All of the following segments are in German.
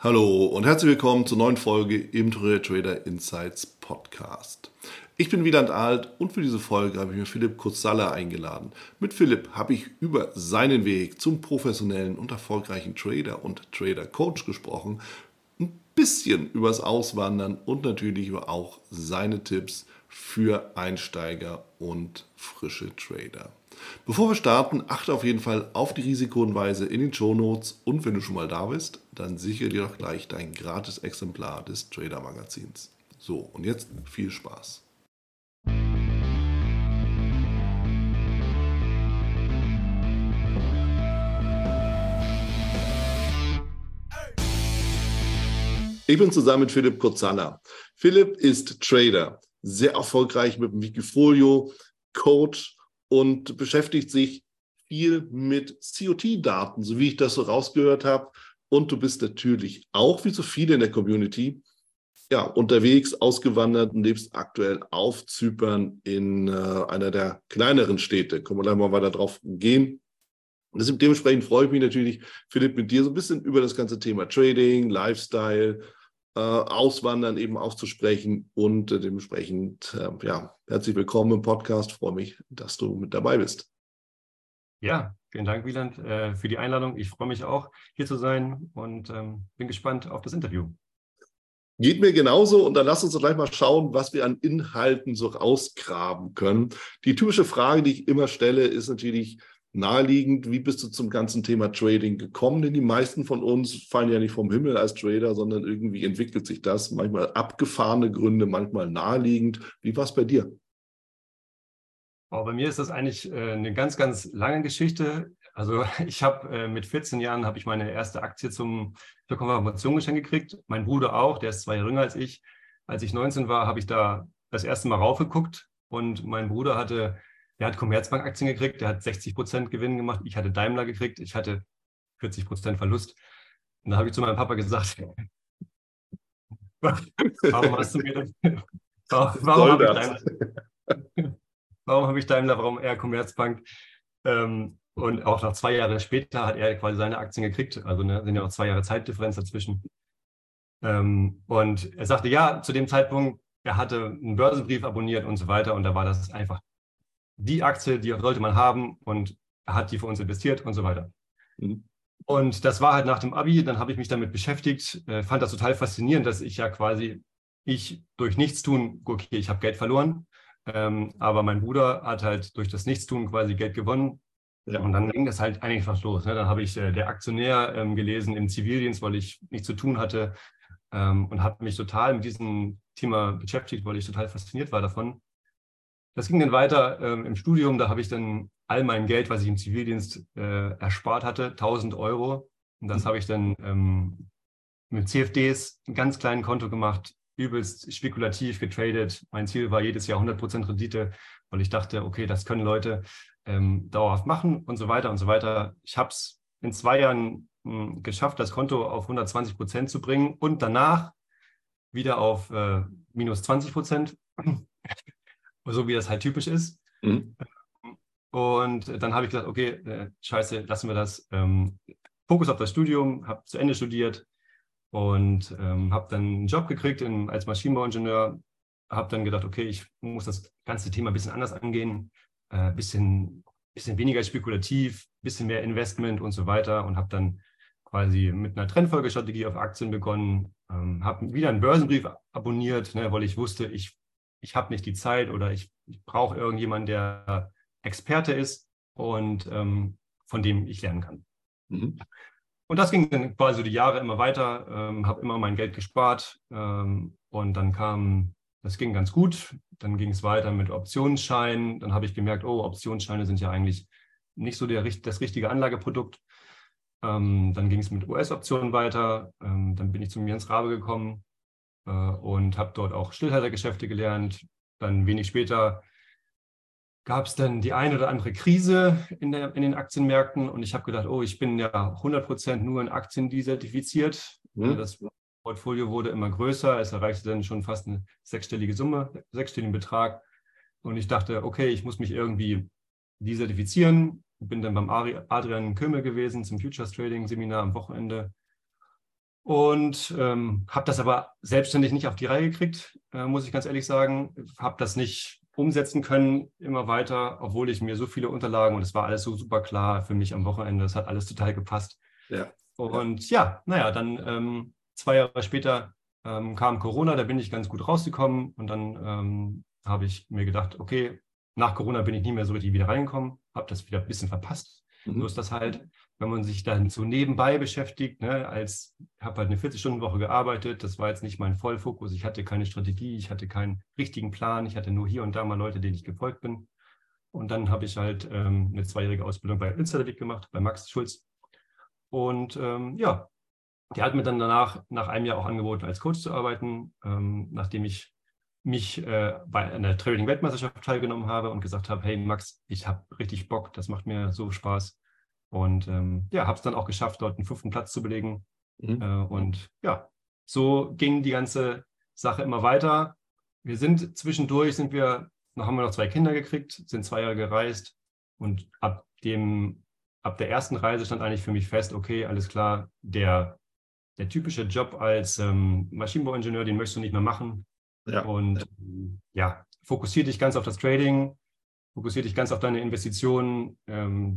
Hallo und herzlich willkommen zur neuen Folge im Trader Insights Podcast. Ich bin Wieland Alt und für diese Folge habe ich mir Philipp Kurzsaller eingeladen. Mit Philipp habe ich über seinen Weg zum professionellen und erfolgreichen Trader und Trader Coach gesprochen, ein bisschen übers Auswandern und natürlich über auch seine Tipps für Einsteiger und frische Trader. Bevor wir starten, achte auf jeden Fall auf die Risikohinweise in den Shownotes und wenn du schon mal da bist, dann sichere dir doch gleich dein gratis Exemplar des Trader Magazins. So, und jetzt viel Spaß. Ich bin zusammen mit Philipp Kurzana. Philipp ist Trader, sehr erfolgreich mit dem Wikifolio, Coach und beschäftigt sich viel mit COT-Daten, so wie ich das so rausgehört habe. Und du bist natürlich auch, wie so viele in der Community, ja, unterwegs, ausgewandert und lebst aktuell auf Zypern in äh, einer der kleineren Städte. Können wir gleich mal weiter drauf gehen. Und dementsprechend freue ich mich natürlich, Philipp, mit dir so ein bisschen über das ganze Thema Trading, Lifestyle, Auswandern eben auszusprechen und äh, dementsprechend, äh, ja, herzlich willkommen im Podcast. freue mich, dass du mit dabei bist. Ja, vielen Dank, Wieland, für die Einladung. Ich freue mich auch, hier zu sein und ähm, bin gespannt auf das Interview. Geht mir genauso und dann lass uns doch gleich mal schauen, was wir an Inhalten so rausgraben können. Die typische Frage, die ich immer stelle, ist natürlich, naheliegend, wie bist du zum ganzen Thema Trading gekommen? Denn die meisten von uns fallen ja nicht vom Himmel als Trader, sondern irgendwie entwickelt sich das. Manchmal abgefahrene Gründe, manchmal naheliegend. Wie war es bei dir? Oh, bei mir ist das eigentlich äh, eine ganz, ganz lange Geschichte. Also ich habe äh, mit 14 Jahren habe ich meine erste Aktie zum, zur Konfirmation geschenkt gekriegt. Mein Bruder auch, der ist zwei Jahre jünger als ich. Als ich 19 war, habe ich da das erste Mal raufgeguckt und mein Bruder hatte der hat Commerzbank-Aktien gekriegt, der hat 60 Prozent Gewinn gemacht. Ich hatte Daimler gekriegt, ich hatte 40 Prozent Verlust. Und da habe ich zu meinem Papa gesagt, warum hast du mir das? Warum, warum habe ich Daimler? Warum habe ich Daimler, warum er Commerzbank? Ähm, und auch nach zwei Jahren später hat er quasi seine Aktien gekriegt. Also ne, sind ja noch zwei Jahre Zeitdifferenz dazwischen. Ähm, und er sagte, ja, zu dem Zeitpunkt, er hatte einen Börsenbrief abonniert und so weiter. Und da war das einfach die Aktie, die sollte man haben und hat die für uns investiert und so weiter. Mhm. Und das war halt nach dem Abi, dann habe ich mich damit beschäftigt, äh, fand das total faszinierend, dass ich ja quasi, ich durch Nichtstun, okay, ich habe Geld verloren, ähm, aber mein Bruder hat halt durch das Nichtstun quasi Geld gewonnen. Ja. Und dann ging das halt eigentlich was los. Ne? Dann habe ich äh, der Aktionär ähm, gelesen im Zivildienst, weil ich nichts zu tun hatte ähm, und habe mich total mit diesem Thema beschäftigt, weil ich total fasziniert war davon. Das ging dann weiter ähm, im Studium. Da habe ich dann all mein Geld, was ich im Zivildienst äh, erspart hatte, 1000 Euro. Und das mhm. habe ich dann ähm, mit CFDs, einem ganz kleinen Konto gemacht, übelst spekulativ getradet. Mein Ziel war jedes Jahr 100% Rendite, weil ich dachte, okay, das können Leute ähm, dauerhaft machen und so weiter und so weiter. Ich habe es in zwei Jahren mh, hm, geschafft, das Konto auf 120% zu bringen und danach wieder auf äh, minus 20% so wie das halt typisch ist. Mhm. Und dann habe ich gesagt, okay, äh, scheiße, lassen wir das. Ähm, Fokus auf das Studium, habe zu Ende studiert und ähm, habe dann einen Job gekriegt in, als Maschinenbauingenieur. Habe dann gedacht, okay, ich muss das ganze Thema ein bisschen anders angehen, ein äh, bisschen, bisschen weniger spekulativ, ein bisschen mehr Investment und so weiter und habe dann quasi mit einer Trendfolgestrategie auf Aktien begonnen, ähm, habe wieder einen Börsenbrief abonniert, ne, weil ich wusste, ich ich habe nicht die Zeit oder ich, ich brauche irgendjemanden, der Experte ist und ähm, von dem ich lernen kann. Mhm. Und das ging dann quasi die Jahre immer weiter, ähm, habe immer mein Geld gespart ähm, und dann kam, das ging ganz gut. Dann ging es weiter mit Optionsscheinen. Dann habe ich gemerkt, oh, Optionsscheine sind ja eigentlich nicht so der, das richtige Anlageprodukt. Ähm, dann ging es mit US-Optionen weiter. Ähm, dann bin ich zu Jens Rabe gekommen, äh, und habe dort auch Stillhaltergeschäfte gelernt. Dann wenig später gab es dann die eine oder andere Krise in, der, in den Aktienmärkten und ich habe gedacht, oh, ich bin ja 100% nur in Aktien desertifiziert. Mhm. Das Portfolio wurde immer größer, es erreichte dann schon fast eine sechsstellige Summe, sechsstelligen Betrag. Und ich dachte, okay, ich muss mich irgendwie desertifizieren. Bin dann beim Adrian Kömmel gewesen zum Futures Trading Seminar am Wochenende und ähm, habe das aber selbstständig nicht auf die Reihe gekriegt, äh, muss ich ganz ehrlich sagen. Habe das nicht umsetzen können, immer weiter, obwohl ich mir so viele Unterlagen und es war alles so super klar für mich am Wochenende. Es hat alles total gepasst. Ja. Und ja, naja, dann ähm, zwei Jahre später ähm, kam Corona, da bin ich ganz gut rausgekommen und dann ähm, habe ich mir gedacht, okay, nach Corona bin ich nie mehr so richtig wieder reingekommen, habe das wieder ein bisschen verpasst. Mhm. So ist das halt, wenn man sich dann so nebenbei beschäftigt, ne, als habe halt eine 40-Stunden-Woche gearbeitet, das war jetzt nicht mein Vollfokus, ich hatte keine Strategie, ich hatte keinen richtigen Plan, ich hatte nur hier und da mal Leute, denen ich gefolgt bin. Und dann habe ich halt ähm, eine zweijährige Ausbildung bei Installatic gemacht, bei Max Schulz. Und ähm, ja, die hat mir dann danach, nach einem Jahr auch angeboten, als Coach zu arbeiten, ähm, nachdem ich mich äh, bei einer Trading-Weltmeisterschaft teilgenommen habe und gesagt habe, hey Max, ich habe richtig Bock, das macht mir so Spaß. Und ähm, ja, habe es dann auch geschafft, dort einen fünften Platz zu belegen. Mhm. Äh, und ja, so ging die ganze Sache immer weiter. Wir sind zwischendurch, sind wir, noch haben wir noch zwei Kinder gekriegt, sind zwei Jahre gereist und ab dem, ab der ersten Reise stand eigentlich für mich fest, okay, alles klar, der, der typische Job als ähm, Maschinenbauingenieur, den möchtest du nicht mehr machen. Ja. Und ja, fokussiere dich ganz auf das Trading, fokussiere dich ganz auf deine Investitionen, ähm,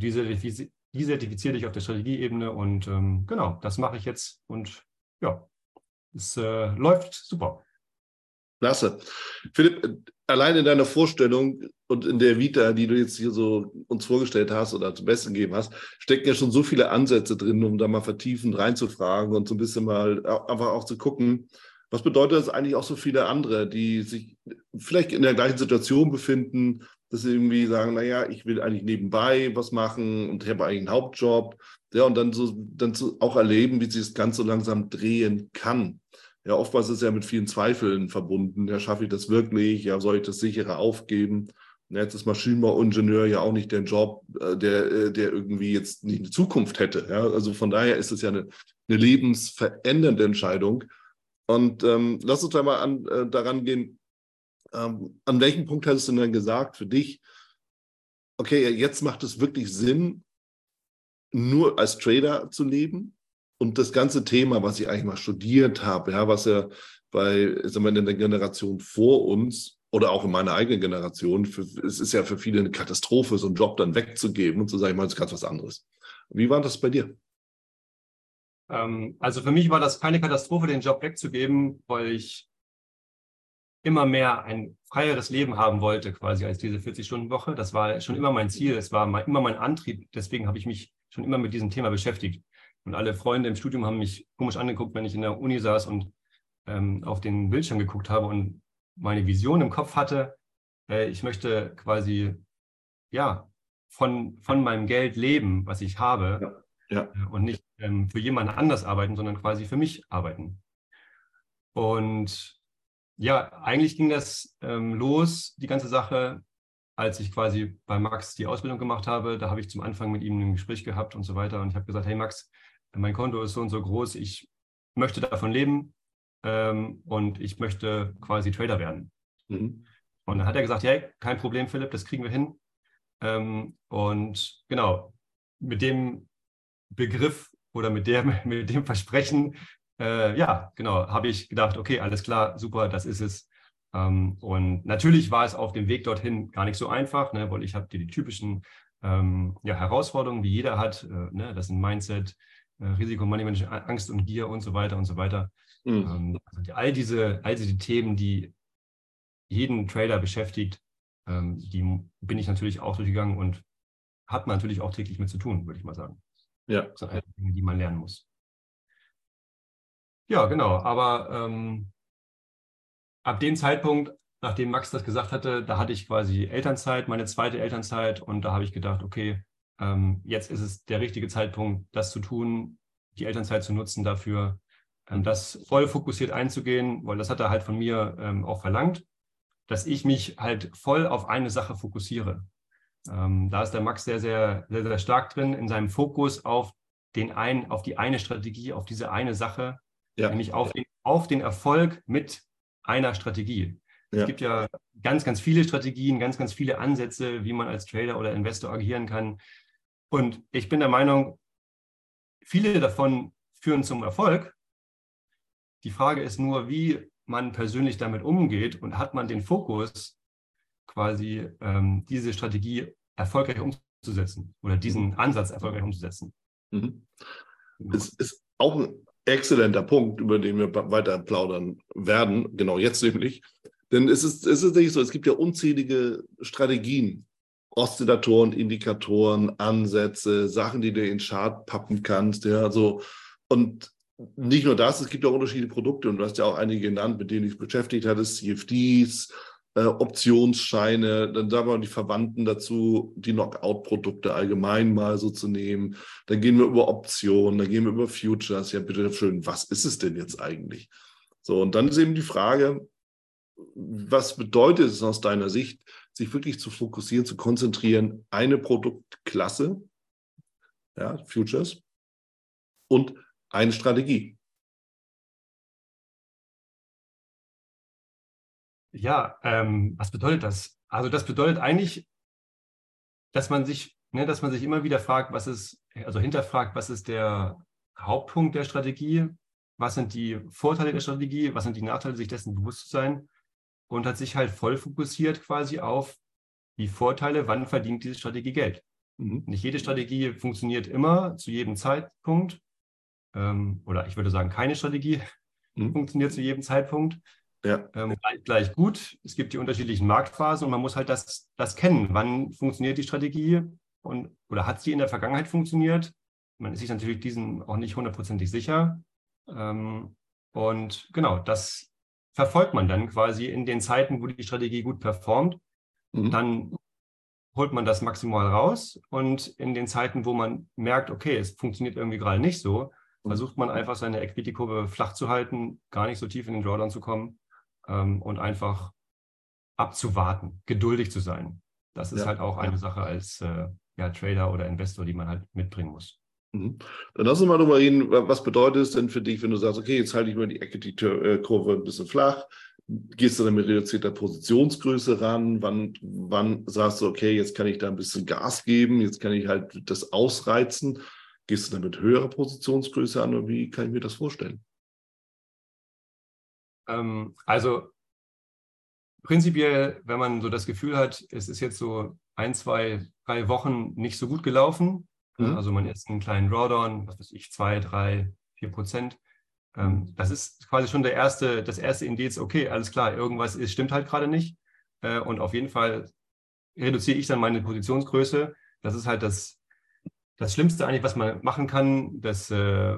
zertifiziere dich auf der Strategieebene und ähm, genau, das mache ich jetzt und ja, es äh, läuft super. Klasse. Philipp, allein in deiner Vorstellung und in der Vita, die du jetzt hier so uns vorgestellt hast oder zum Besten gegeben hast, stecken ja schon so viele Ansätze drin, um da mal vertiefend reinzufragen und so ein bisschen mal einfach auch zu gucken, was bedeutet das eigentlich auch so viele andere, die sich vielleicht in der gleichen Situation befinden, dass sie irgendwie sagen, naja, ich will eigentlich nebenbei was machen und habe eigentlich einen Hauptjob. Ja, und dann so, dann so auch erleben, wie sich das Ganze so langsam drehen kann. Ja, oftmals ist es ja mit vielen Zweifeln verbunden. Ja, schaffe ich das wirklich? Ja, soll ich das sichere aufgeben? Ja, jetzt ist Maschinenbauingenieur ja auch nicht der Job, äh, der, äh, der irgendwie jetzt nicht eine Zukunft hätte. Ja, also von daher ist es ja eine, eine lebensverändernde Entscheidung. Und ähm, lass uns da mal an, äh, daran gehen, ähm, an welchem Punkt hast du denn gesagt für dich, okay, jetzt macht es wirklich Sinn, nur als Trader zu leben? Und das ganze Thema, was ich eigentlich mal studiert habe, ja, was ja bei, wir, in der Generation vor uns oder auch in meiner eigenen Generation, für, es ist ja für viele eine Katastrophe, so einen Job dann wegzugeben und zu sagen, ich mache jetzt ganz was anderes. Wie war das bei dir? Ähm, also für mich war das keine Katastrophe, den Job wegzugeben, weil ich immer mehr ein freieres Leben haben wollte, quasi als diese 40-Stunden-Woche. Das war schon immer mein Ziel, es war mein, immer mein Antrieb. Deswegen habe ich mich schon immer mit diesem Thema beschäftigt. Und alle Freunde im Studium haben mich komisch angeguckt, wenn ich in der Uni saß und ähm, auf den Bildschirm geguckt habe und meine Vision im Kopf hatte. Äh, ich möchte quasi, ja, von, von meinem Geld leben, was ich habe. Ja ja. Äh, und nicht ähm, für jemanden anders arbeiten, sondern quasi für mich arbeiten. Und ja, eigentlich ging das ähm, los, die ganze Sache, als ich quasi bei Max die Ausbildung gemacht habe. Da habe ich zum Anfang mit ihm ein Gespräch gehabt und so weiter. Und ich habe gesagt, hey Max, mein Konto ist so und so groß, ich möchte davon leben ähm, und ich möchte quasi Trader werden. Mhm. Und dann hat er gesagt, hey, kein Problem, Philipp, das kriegen wir hin. Ähm, und genau, mit dem Begriff oder mit, der, mit dem Versprechen, äh, ja, genau, habe ich gedacht, okay, alles klar, super, das ist es. Ähm, und natürlich war es auf dem Weg dorthin gar nicht so einfach, ne, weil ich habe die, die typischen ähm, ja, Herausforderungen, die jeder hat. Äh, ne, das sind Mindset, äh, Risikomanagement, Angst und Gier und so weiter und so weiter. Mhm. Ähm, also all, diese, all diese Themen, die jeden Trader beschäftigt, ähm, die bin ich natürlich auch durchgegangen und hat man natürlich auch täglich mit zu tun, würde ich mal sagen. Ja. Das sind alle Dinge, die man lernen muss. Ja, genau. Aber ähm, ab dem Zeitpunkt, nachdem Max das gesagt hatte, da hatte ich quasi Elternzeit, meine zweite Elternzeit. Und da habe ich gedacht, okay, ähm, jetzt ist es der richtige Zeitpunkt, das zu tun, die Elternzeit zu nutzen dafür, ähm, das voll fokussiert einzugehen, weil das hat er halt von mir ähm, auch verlangt, dass ich mich halt voll auf eine Sache fokussiere. Ähm, da ist der Max sehr, sehr, sehr, sehr stark drin in seinem Fokus auf den einen, auf die eine Strategie, auf diese eine Sache, ja. nämlich auf den, auf den Erfolg mit einer Strategie. Ja. Es gibt ja ganz, ganz viele Strategien, ganz, ganz viele Ansätze, wie man als Trader oder Investor agieren kann. Und ich bin der Meinung, viele davon führen zum Erfolg, Die Frage ist nur, wie man persönlich damit umgeht und hat man den Fokus, quasi ähm, diese Strategie erfolgreich umzusetzen oder diesen Ansatz erfolgreich umzusetzen. Mhm. Es ist auch ein exzellenter Punkt, über den wir weiter plaudern werden, genau jetzt nämlich. Denn es ist, es ist nicht so, es gibt ja unzählige Strategien, Oszillatoren, Indikatoren, Ansätze, Sachen, die du in den Chart pappen kannst. Ja, so. Und nicht nur das, es gibt auch unterschiedliche Produkte und du hast ja auch einige genannt, mit denen du dich beschäftigt hattest, CFDs, äh, Optionsscheine, dann sagen wir die Verwandten dazu, die Knockout-Produkte allgemein mal so zu nehmen. Dann gehen wir über Optionen, dann gehen wir über Futures. Ja, bitte schön, was ist es denn jetzt eigentlich? So, und dann ist eben die Frage, was bedeutet es aus deiner Sicht, sich wirklich zu fokussieren, zu konzentrieren, eine Produktklasse, ja, Futures, und eine Strategie. Ja, ähm, was bedeutet das? Also das bedeutet eigentlich, dass man sich, ne, dass man sich immer wieder fragt, was ist, also hinterfragt, was ist der Hauptpunkt der Strategie, was sind die Vorteile der Strategie, was sind die Nachteile, sich dessen bewusst zu sein und hat sich halt voll fokussiert quasi auf die Vorteile, wann verdient diese Strategie Geld. Mhm. Nicht jede Strategie funktioniert immer zu jedem Zeitpunkt ähm, oder ich würde sagen, keine Strategie mhm. funktioniert zu jedem Zeitpunkt ja. ähm, gleich, gleich, gut. Es gibt die unterschiedlichen Marktphasen und man muss halt das, das kennen. Wann funktioniert die Strategie und, oder hat sie in der Vergangenheit funktioniert? Man ist sich natürlich diesen auch nicht hundertprozentig sicher. Ähm, und genau, das verfolgt man dann quasi in den Zeiten, wo die Strategie gut performt. Mhm. Dann holt man das maximal raus und in den Zeiten, wo man merkt, okay, es funktioniert irgendwie gerade nicht so, mhm. versucht man einfach seine Equity-Kurve flach zu halten, gar nicht so tief in den Drawdown zu kommen ähm, und einfach abzuwarten, geduldig zu sein. Das ist ja, halt auch eine Sache als äh, ja, Trader oder Investor, die man halt mitbringen muss. Mhm. Dann lass uns mal darüber reden, was bedeutet es denn für dich, wenn du sagst, okay, jetzt halte ich mal die Equity-Kurve ein bisschen flach, gehst du dann mit reduzierter Positionsgröße ran, wann, wann sagst du, okay, jetzt kann ich da ein bisschen Gas geben, jetzt kann ich halt das ausreizen, gehst du dann mit höherer Positionsgröße an oder wie kann ich mir das vorstellen? Ähm, also prinzipiell, wenn man so das Gefühl hat, es ist jetzt so ein, zwei, drei Wochen nicht so gut gelaufen, ne, mhm. also man jetzt einen kleinen Drawdown, was weiß ich, zwei, drei, vier Prozent, ähm, das ist quasi schon der erste, das erste Indiz, okay, alles klar, irgendwas ist, stimmt halt gerade nicht. Äh, und auf jeden Fall reduziere ich dann meine Positionsgröße. Das ist halt das, das Schlimmste eigentlich, was man machen kann. Das äh,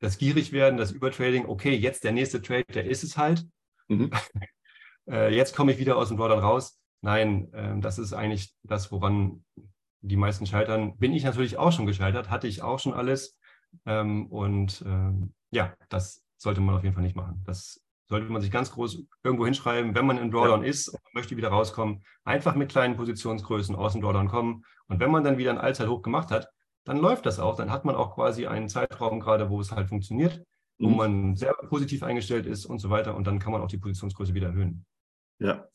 das gierig werden, das Übertrading, okay, jetzt der nächste Trade, der ist es halt. Mhm. äh, jetzt komme ich wieder aus dem Drawdown raus. Nein, äh, das ist eigentlich das, woran die meisten scheitern. Bin ich natürlich auch schon gescheitert, hatte ich auch schon alles. Ähm, und ähm, ja, das sollte man auf jeden Fall nicht machen. Das sollte man sich ganz groß irgendwo hinschreiben, wenn man im Drawdown ja. ist und möchte wieder rauskommen, einfach mit kleinen Positionsgrößen aus dem Drawdown kommen. Und wenn man dann wieder ein Allzeithoch gemacht hat, dann läuft das auch. Dann hat man auch quasi einen Zeitraum gerade, wo es halt funktioniert, wo mhm. man sehr positiv eingestellt ist und so weiter. Und dann kann man auch die Positionsgröße wieder erhöhen. Ja.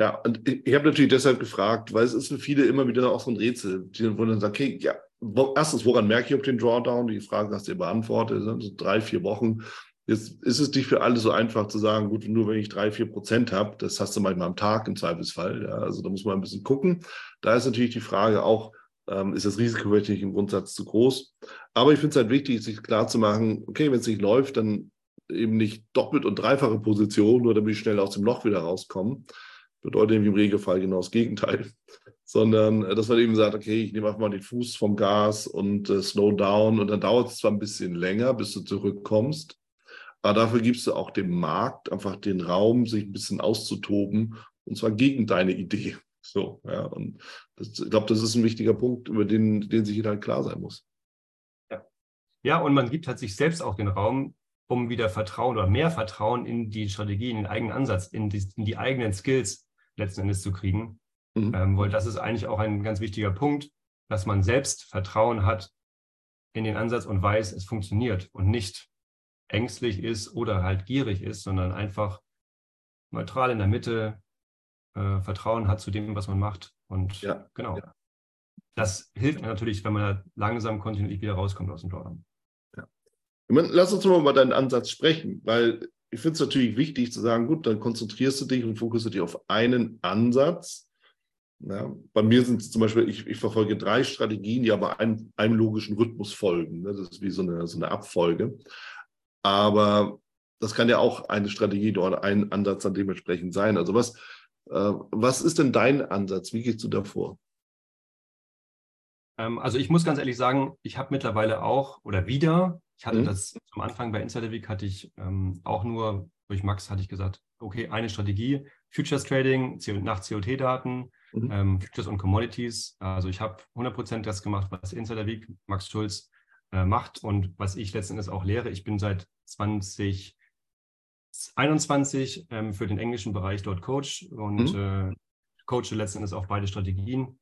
Ja, und ich habe natürlich deshalb gefragt, weil es ist für viele immer wieder auch so ein Rätsel, wo dann sagt, okay, ja, wo, erstens, woran merke ich auf den Drawdown? Die Frage hast du dir beantwortet, so drei, vier Wochen. Jetzt ist es nicht für alle so einfach zu sagen, gut, nur wenn ich drei, vier Prozent habe, das hast du manchmal am Tag im Zweifelsfall. Ja, also da muss man ein bisschen gucken. Da ist natürlich die Frage auch, ähm, ist das Risiko wirklich im Grundsatz zu groß. Aber ich finde es halt wichtig, sich klar zu machen, okay, wenn es nicht läuft, dann eben nicht doppelt und dreifache Position, nur damit ich schnell aus dem Loch wieder rauskomme. Bedeutet im Regelfall genau das Gegenteil. Sondern, äh, dass man eben sagt, okay, ich nehme einfach mal den Fuß vom Gas und äh, slow down und dann dauert es zwar ein bisschen länger, bis du zurückkommst, aber dafür gibst du auch dem Markt einfach den Raum, sich ein bisschen auszutoben und zwar gegen deine Idee. So, ja, und das, ich glaube, das ist ein wichtiger Punkt, über den, den sich jeder halt klar sein muss. Ja. ja, und man gibt halt sich selbst auch den Raum, um wieder Vertrauen oder mehr Vertrauen in die Strategie, in den eigenen Ansatz, in die, in die eigenen Skills letzten Endes zu kriegen. Mhm. Ähm, weil das ist eigentlich auch ein ganz wichtiger Punkt, dass man selbst Vertrauen hat in den Ansatz und weiß, es funktioniert und nicht ängstlich ist oder halt gierig ist, sondern einfach neutral in der Mitte äh, Vertrauen hat zu dem, was man macht. Und ja, genau. Ja. Das hilft natürlich, wenn man langsam kontinuierlich wieder rauskommt aus dem Drawdown. Ja. Lass uns mal über deinen Ansatz sprechen, weil ich finde es natürlich wichtig zu sagen, gut, dann konzentrierst du dich und fokussierst dich auf einen Ansatz. Ja, bei mir sind es zum Beispiel, ich, ich, verfolge drei Strategien, die aber einem, einem logischen Rhythmus folgen. Das ist wie so eine, so eine Abfolge. Aber das kann ja auch eine Strategie oder ein Ansatz dann dementsprechend sein. Also was, was ist denn dein Ansatz? Wie gehst du davor? Ähm, also ich muss ganz ehrlich sagen, ich habe mittlerweile auch oder wieder, ich hatte mhm. das am Anfang bei Insider Week, hatte ich ähm, auch nur durch Max hatte ich gesagt, okay, eine Strategie, Futures Trading nach COT-Daten, mhm. ähm, Futures und Commodities. Also ich habe 100% das gemacht, was Insider Week, Max Schulz äh, macht und was ich letzten Endes auch lehre. Ich bin seit 2021 ähm, für den englischen Bereich dort Coach und mhm. äh, coache letzten Endes auch beide Strategien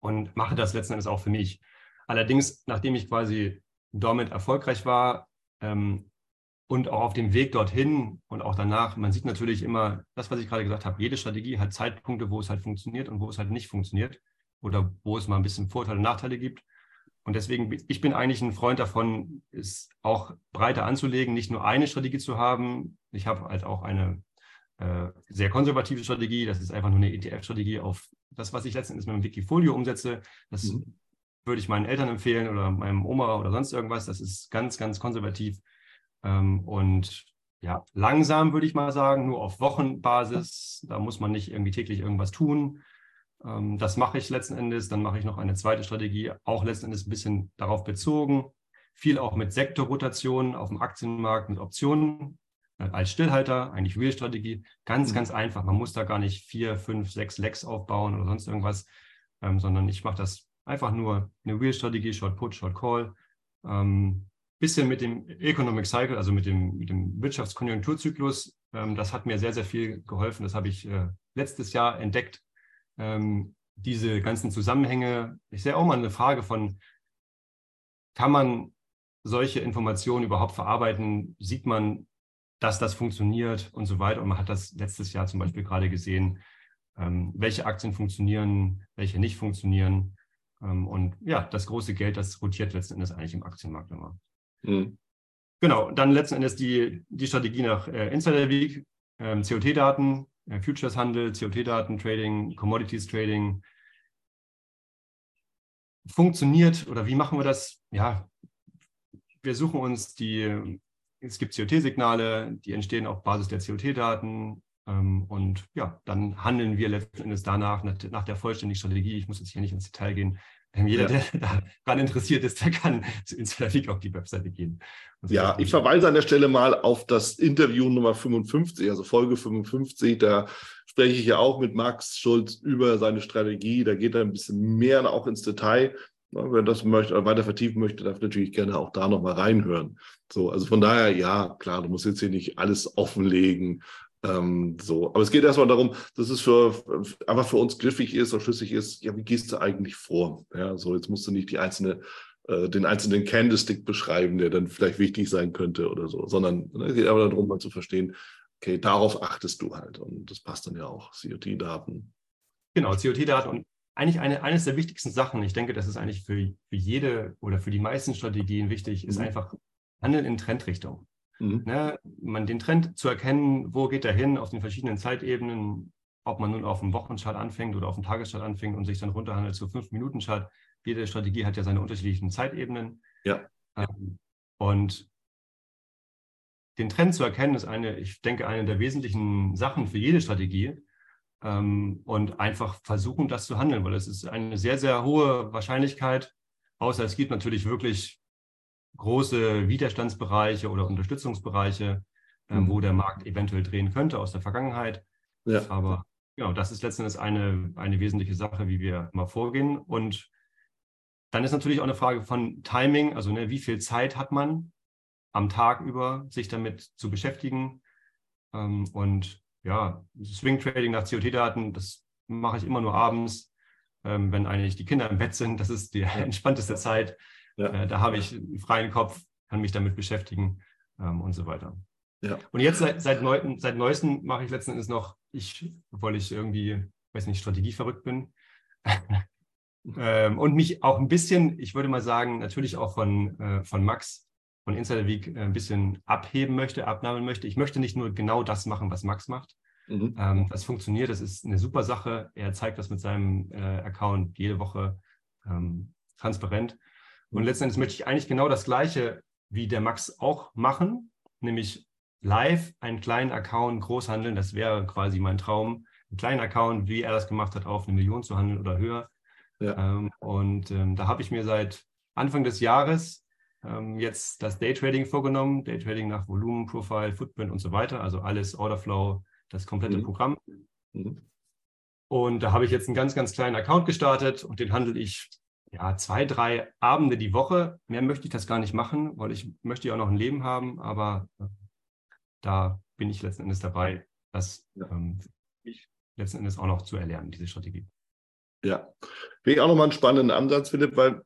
und mache das letzten Endes auch für mich. Allerdings, nachdem ich quasi damit erfolgreich war ähm, und auch auf dem Weg dorthin und auch danach, man sieht natürlich immer das, was ich gerade gesagt habe, jede Strategie hat Zeitpunkte, wo es halt funktioniert und wo es halt nicht funktioniert oder wo es mal ein bisschen Vorteile und Nachteile gibt. Und deswegen, ich bin eigentlich ein Freund davon, es auch breiter anzulegen, nicht nur eine Strategie zu haben. Ich habe halt auch eine äh, sehr konservative Strategie. Das ist einfach nur eine ETF-Strategie auf das, was ich letztendlich mit dem Wikifolio umsetze. Das mhm. würde ich meinen Eltern empfehlen oder meinem Oma oder sonst irgendwas. Das ist ganz, ganz konservativ. Ähm, und ja, langsam würde ich mal sagen, nur auf Wochenbasis. Da muss man nicht irgendwie täglich irgendwas tun. Ähm, das mache ich letzten Endes. Dann mache ich noch eine zweite Strategie, auch letzten Endes ein bisschen darauf bezogen. Viel auch mit Sektorrotation auf dem Aktienmarkt, mit Optionen als Stillhalter, eigentlich Real-Strategie, ganz, mhm. ganz einfach. Man muss da gar nicht vier, fünf, sechs Lecks aufbauen oder sonst irgendwas, ähm, sondern ich mache das einfach nur eine Real-Strategie, Short Put, Short Call. Ähm, bisschen mit dem Economic Cycle, also mit dem, mit dem Wirtschaftskonjunkturzyklus. Ähm, das hat mir sehr, sehr viel geholfen. Das habe ich äh, letztes Jahr entdeckt. Ähm, diese ganzen Zusammenhänge. Ich sehe auch mal eine Frage von, kann man solche Informationen überhaupt verarbeiten? Sieht man dass das funktioniert und so weiter. Und man hat das letztes Jahr zum Beispiel gerade gesehen, ähm, welche Aktien funktionieren, welche nicht funktionieren. Ähm, und ja, das große Geld, das rotiert letzten Endes eigentlich im Aktienmarkt immer. Mhm. Genau, dann letzten Endes die, die Strategie nach äh, Insider Week, ähm, COT-Daten, äh, Futures-Handel, COT-Daten, Trading, Commodities-Trading. Funktioniert oder wie machen wir das? Ja, wir suchen uns die es gibt COT-Signale, die entstehen auf Basis der COT-Daten. Ähm, und ja, dann handeln wir letzten Endes danach, nach, nach, der vollständigen Strategie. Ich muss jetzt hier nicht ins Detail gehen. Ähm, jeder, ja. der daran interessiert ist, der kann ins Traffic auf die Webseite gehen. Ja, ich verweise an der Stelle mal auf das Interview Nummer 55, also Folge 55. Da spreche ich ja auch mit Max Schulz über seine Strategie. Da geht er ein bisschen mehr auch ins Detail. Wer das möchte, weiter vertiefen möchte, darf natürlich gerne auch da nochmal reinhören. So, also von daher, ja, klar, du musst jetzt hier nicht alles offenlegen. Ähm, so, aber es geht erstmal darum, dass es für einfach für uns griffig ist und schlüssig ist, ja, wie gehst du eigentlich vor? Ja, so, jetzt musst du nicht die einzelne, äh, den einzelnen Candlestick beschreiben, der dann vielleicht wichtig sein könnte oder so, sondern ne, es geht aber darum, mal zu verstehen, okay, darauf achtest du halt. Und das passt dann ja auch, COT-Daten. Genau, COT-Daten und eigentlich eine, eines der wichtigsten Sachen, ich denke, das ist eigentlich für, für jede oder für die meisten Strategien wichtig, ist mhm. einfach Handeln in Trendrichtung. Mhm. Ne, man den Trend zu erkennen, wo geht er hin auf den verschiedenen Zeitebenen, ob man nun auf dem Wochenchart anfängt oder auf dem Tageschart anfängt und sich dann runterhandelt zu fünf Minuten Chart. Jede Strategie hat ja seine unterschiedlichen Zeitebenen. Ja. Ähm, und den Trend zu erkennen, ist eine, ich denke, eine der wesentlichen Sachen für jede Strategie ähm, und einfach versuchen, das zu handeln, weil es ist eine sehr, sehr hohe Wahrscheinlichkeit, außer es gibt natürlich wirklich große Widerstandsbereiche oder Unterstützungsbereiche, ähm, mhm. wo der Markt eventuell drehen könnte aus der Vergangenheit. Ja. Aber genau, das ist letztendlich eine, eine wesentliche Sache, wie wir mal vorgehen. Und dann ist natürlich auch eine Frage von Timing, also ne, wie viel Zeit hat man am Tag über, sich damit zu beschäftigen. Ähm, und ja, Swing Trading nach COT-Daten, das mache ich immer nur abends, ähm, wenn eigentlich die Kinder im Bett sind. Das ist die entspannteste Zeit. Ja. Äh, da habe ich einen freien Kopf, kann mich damit beschäftigen ähm, und so weiter. Ja. Und jetzt seit, seit, neu, seit neuestem mache ich letzten Endes noch, ich, obwohl ich irgendwie, weiß nicht, strategieverrückt bin. ähm, und mich auch ein bisschen, ich würde mal sagen, natürlich auch von, äh, von Max von Insider Week ein bisschen abheben möchte, abnahmen möchte. Ich möchte nicht nur genau das machen, was Max macht. Mhm. Ähm, das funktioniert, das ist eine super Sache. Er zeigt das mit seinem äh, Account jede Woche ähm, transparent. Und mhm. letztendlich möchte ich eigentlich genau das Gleiche wie der Max auch machen, nämlich live einen kleinen Account groß handeln. Das wäre quasi mein Traum, einen kleinen Account, wie er das gemacht hat, auf eine Million zu handeln oder höher. Ja. Ähm, und ähm, da habe ich mir seit Anfang des Jahres ähm, jetzt das Daytrading vorgenommen. Daytrading nach Volumen, Profile, Footprint und so weiter. Also alles Orderflow, das komplette mhm. Programm. Mhm. Und da habe ich jetzt einen ganz, ganz kleinen Account gestartet und den handle ich ja, zwei, drei Abende die Woche. Mehr möchte ich das gar nicht machen, weil ich möchte ja auch noch ein Leben haben, aber äh, da bin ich letzten Endes dabei, das ja. ähm, ich letzten Endes auch noch zu erlernen, diese Strategie. Ja, finde ich auch nochmal einen spannenden Ansatz, Philipp, weil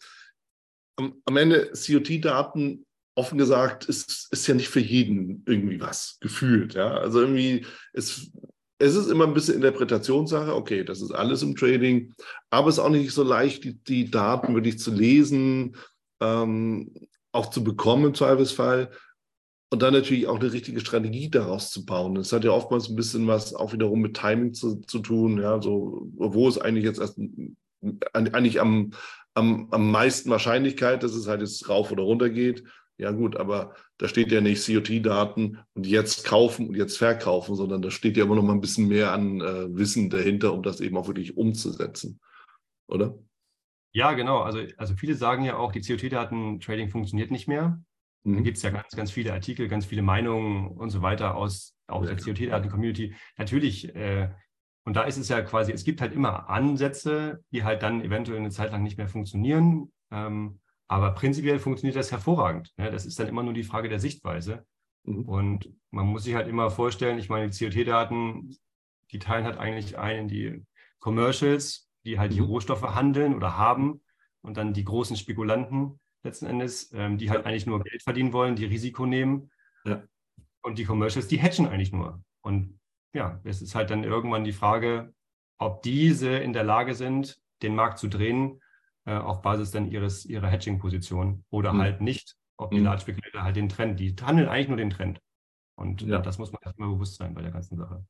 am, am Ende COT-Daten, offen gesagt, ist, ist ja nicht für jeden irgendwie was gefühlt. Ja? Also irgendwie, es, es ist immer ein bisschen Interpretationssache. Okay, das ist alles im Trading, aber es ist auch nicht so leicht, die, die Daten wirklich zu lesen, ähm, auch zu bekommen im Zweifelsfall. Und dann natürlich auch eine richtige Strategie daraus zu bauen. Das hat ja oftmals ein bisschen was auch wiederum mit Timing zu, zu tun. Ja, so, wo ist eigentlich jetzt erst eigentlich am, am, am meisten Wahrscheinlichkeit, dass es halt jetzt rauf oder runter geht. Ja, gut, aber da steht ja nicht COT-Daten und jetzt kaufen und jetzt verkaufen, sondern da steht ja immer noch mal ein bisschen mehr an äh, Wissen dahinter, um das eben auch wirklich umzusetzen. Oder? Ja, genau. Also, also viele sagen ja auch, die COT-Daten-Trading funktioniert nicht mehr. Mhm. Da gibt es ja ganz, ganz viele Artikel, ganz viele Meinungen und so weiter aus auch ja. der COT-Daten-Community. Natürlich, äh, und da ist es ja quasi, es gibt halt immer Ansätze, die halt dann eventuell eine Zeit lang nicht mehr funktionieren. Ähm, aber prinzipiell funktioniert das hervorragend. Ne? Das ist dann immer nur die Frage der Sichtweise. Mhm. Und man muss sich halt immer vorstellen, ich meine, die COT-Daten, die teilen halt eigentlich ein in die Commercials, die halt mhm. die Rohstoffe handeln oder haben und dann die großen Spekulanten, letzten Endes, ähm, die halt eigentlich nur Geld verdienen wollen, die Risiko nehmen. Ja. Und die Commercials, die hedgen eigentlich nur. Und ja, es ist halt dann irgendwann die Frage, ob diese in der Lage sind, den Markt zu drehen äh, auf Basis dann ihres, ihrer Hedging-Position oder mhm. halt nicht, ob die mhm. Large Speculator halt den Trend, die handeln eigentlich nur den Trend. Und ja. das muss man erstmal bewusst sein bei der ganzen Sache.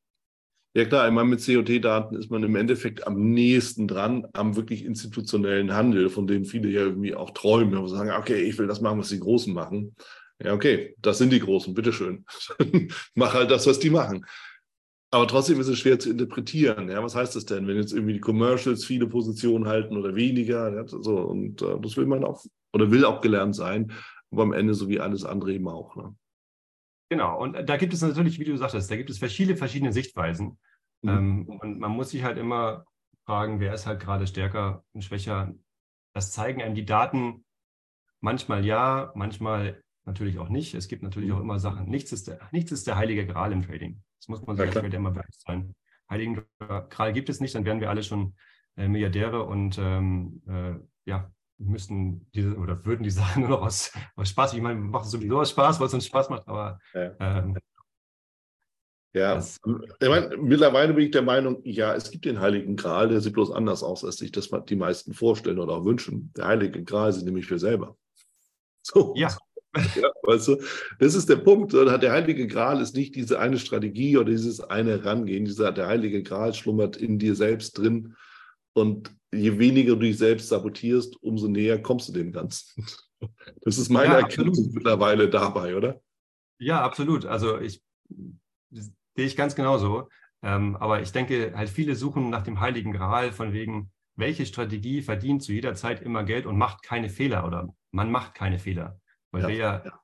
Ja klar, einmal mit COT-Daten ist man im Endeffekt am nächsten dran am wirklich institutionellen Handel, von dem viele ja irgendwie auch träumen, und sagen, okay, ich will das machen, was die Großen machen. Ja, okay, das sind die Großen, bitteschön. Mach halt das, was die machen. Aber trotzdem ist es schwer zu interpretieren. Ja, was heißt das denn, wenn jetzt irgendwie die Commercials viele Positionen halten oder weniger? Ja, so, und äh, das will man auch oder will auch gelernt sein, aber am Ende so wie alles andere eben auch. Ne? Genau, und da gibt es natürlich, wie du sagtest, da gibt es verschiedene, verschiedene Sichtweisen. Mhm. Ähm, und man muss sich halt immer fragen, wer ist halt gerade stärker und schwächer. Das zeigen einem die Daten manchmal ja, manchmal natürlich auch nicht. Es gibt natürlich auch immer Sachen. Nichts ist der, nichts ist der heilige Gral im Trading. Das muss man sich ja, Trader immer bewusst sein. Heiligen Gral gibt es nicht, dann wären wir alle schon äh, Milliardäre und ähm, äh, ja, müssten diese oder würden die Sachen nur noch aus, aus Spaß. Ich meine, wir machen sowieso aus Spaß, weil es uns Spaß macht, aber ja. Ähm, ja, das, ich meine, mittlerweile bin ich der Meinung, ja, es gibt den Heiligen Gral, der sieht bloß anders aus, als sich das die meisten vorstellen oder auch wünschen. Der Heilige Gral sind nämlich wir selber. So. Ja. ja. Weißt du, das ist der Punkt. Der Heilige Gral ist nicht diese eine Strategie oder dieses eine Rangehen. Dieser, der Heilige Gral schlummert in dir selbst drin. Und je weniger du dich selbst sabotierst, umso näher kommst du dem Ganzen. Das ist meine ja, Erkenntnis mittlerweile dabei, oder? Ja, absolut. Also ich sehe ich ganz genauso. Ähm, aber ich denke, halt viele suchen nach dem Heiligen Gral von wegen, welche Strategie verdient zu jeder Zeit immer Geld und macht keine Fehler oder man macht keine Fehler. Weil ja, wir ja, ja,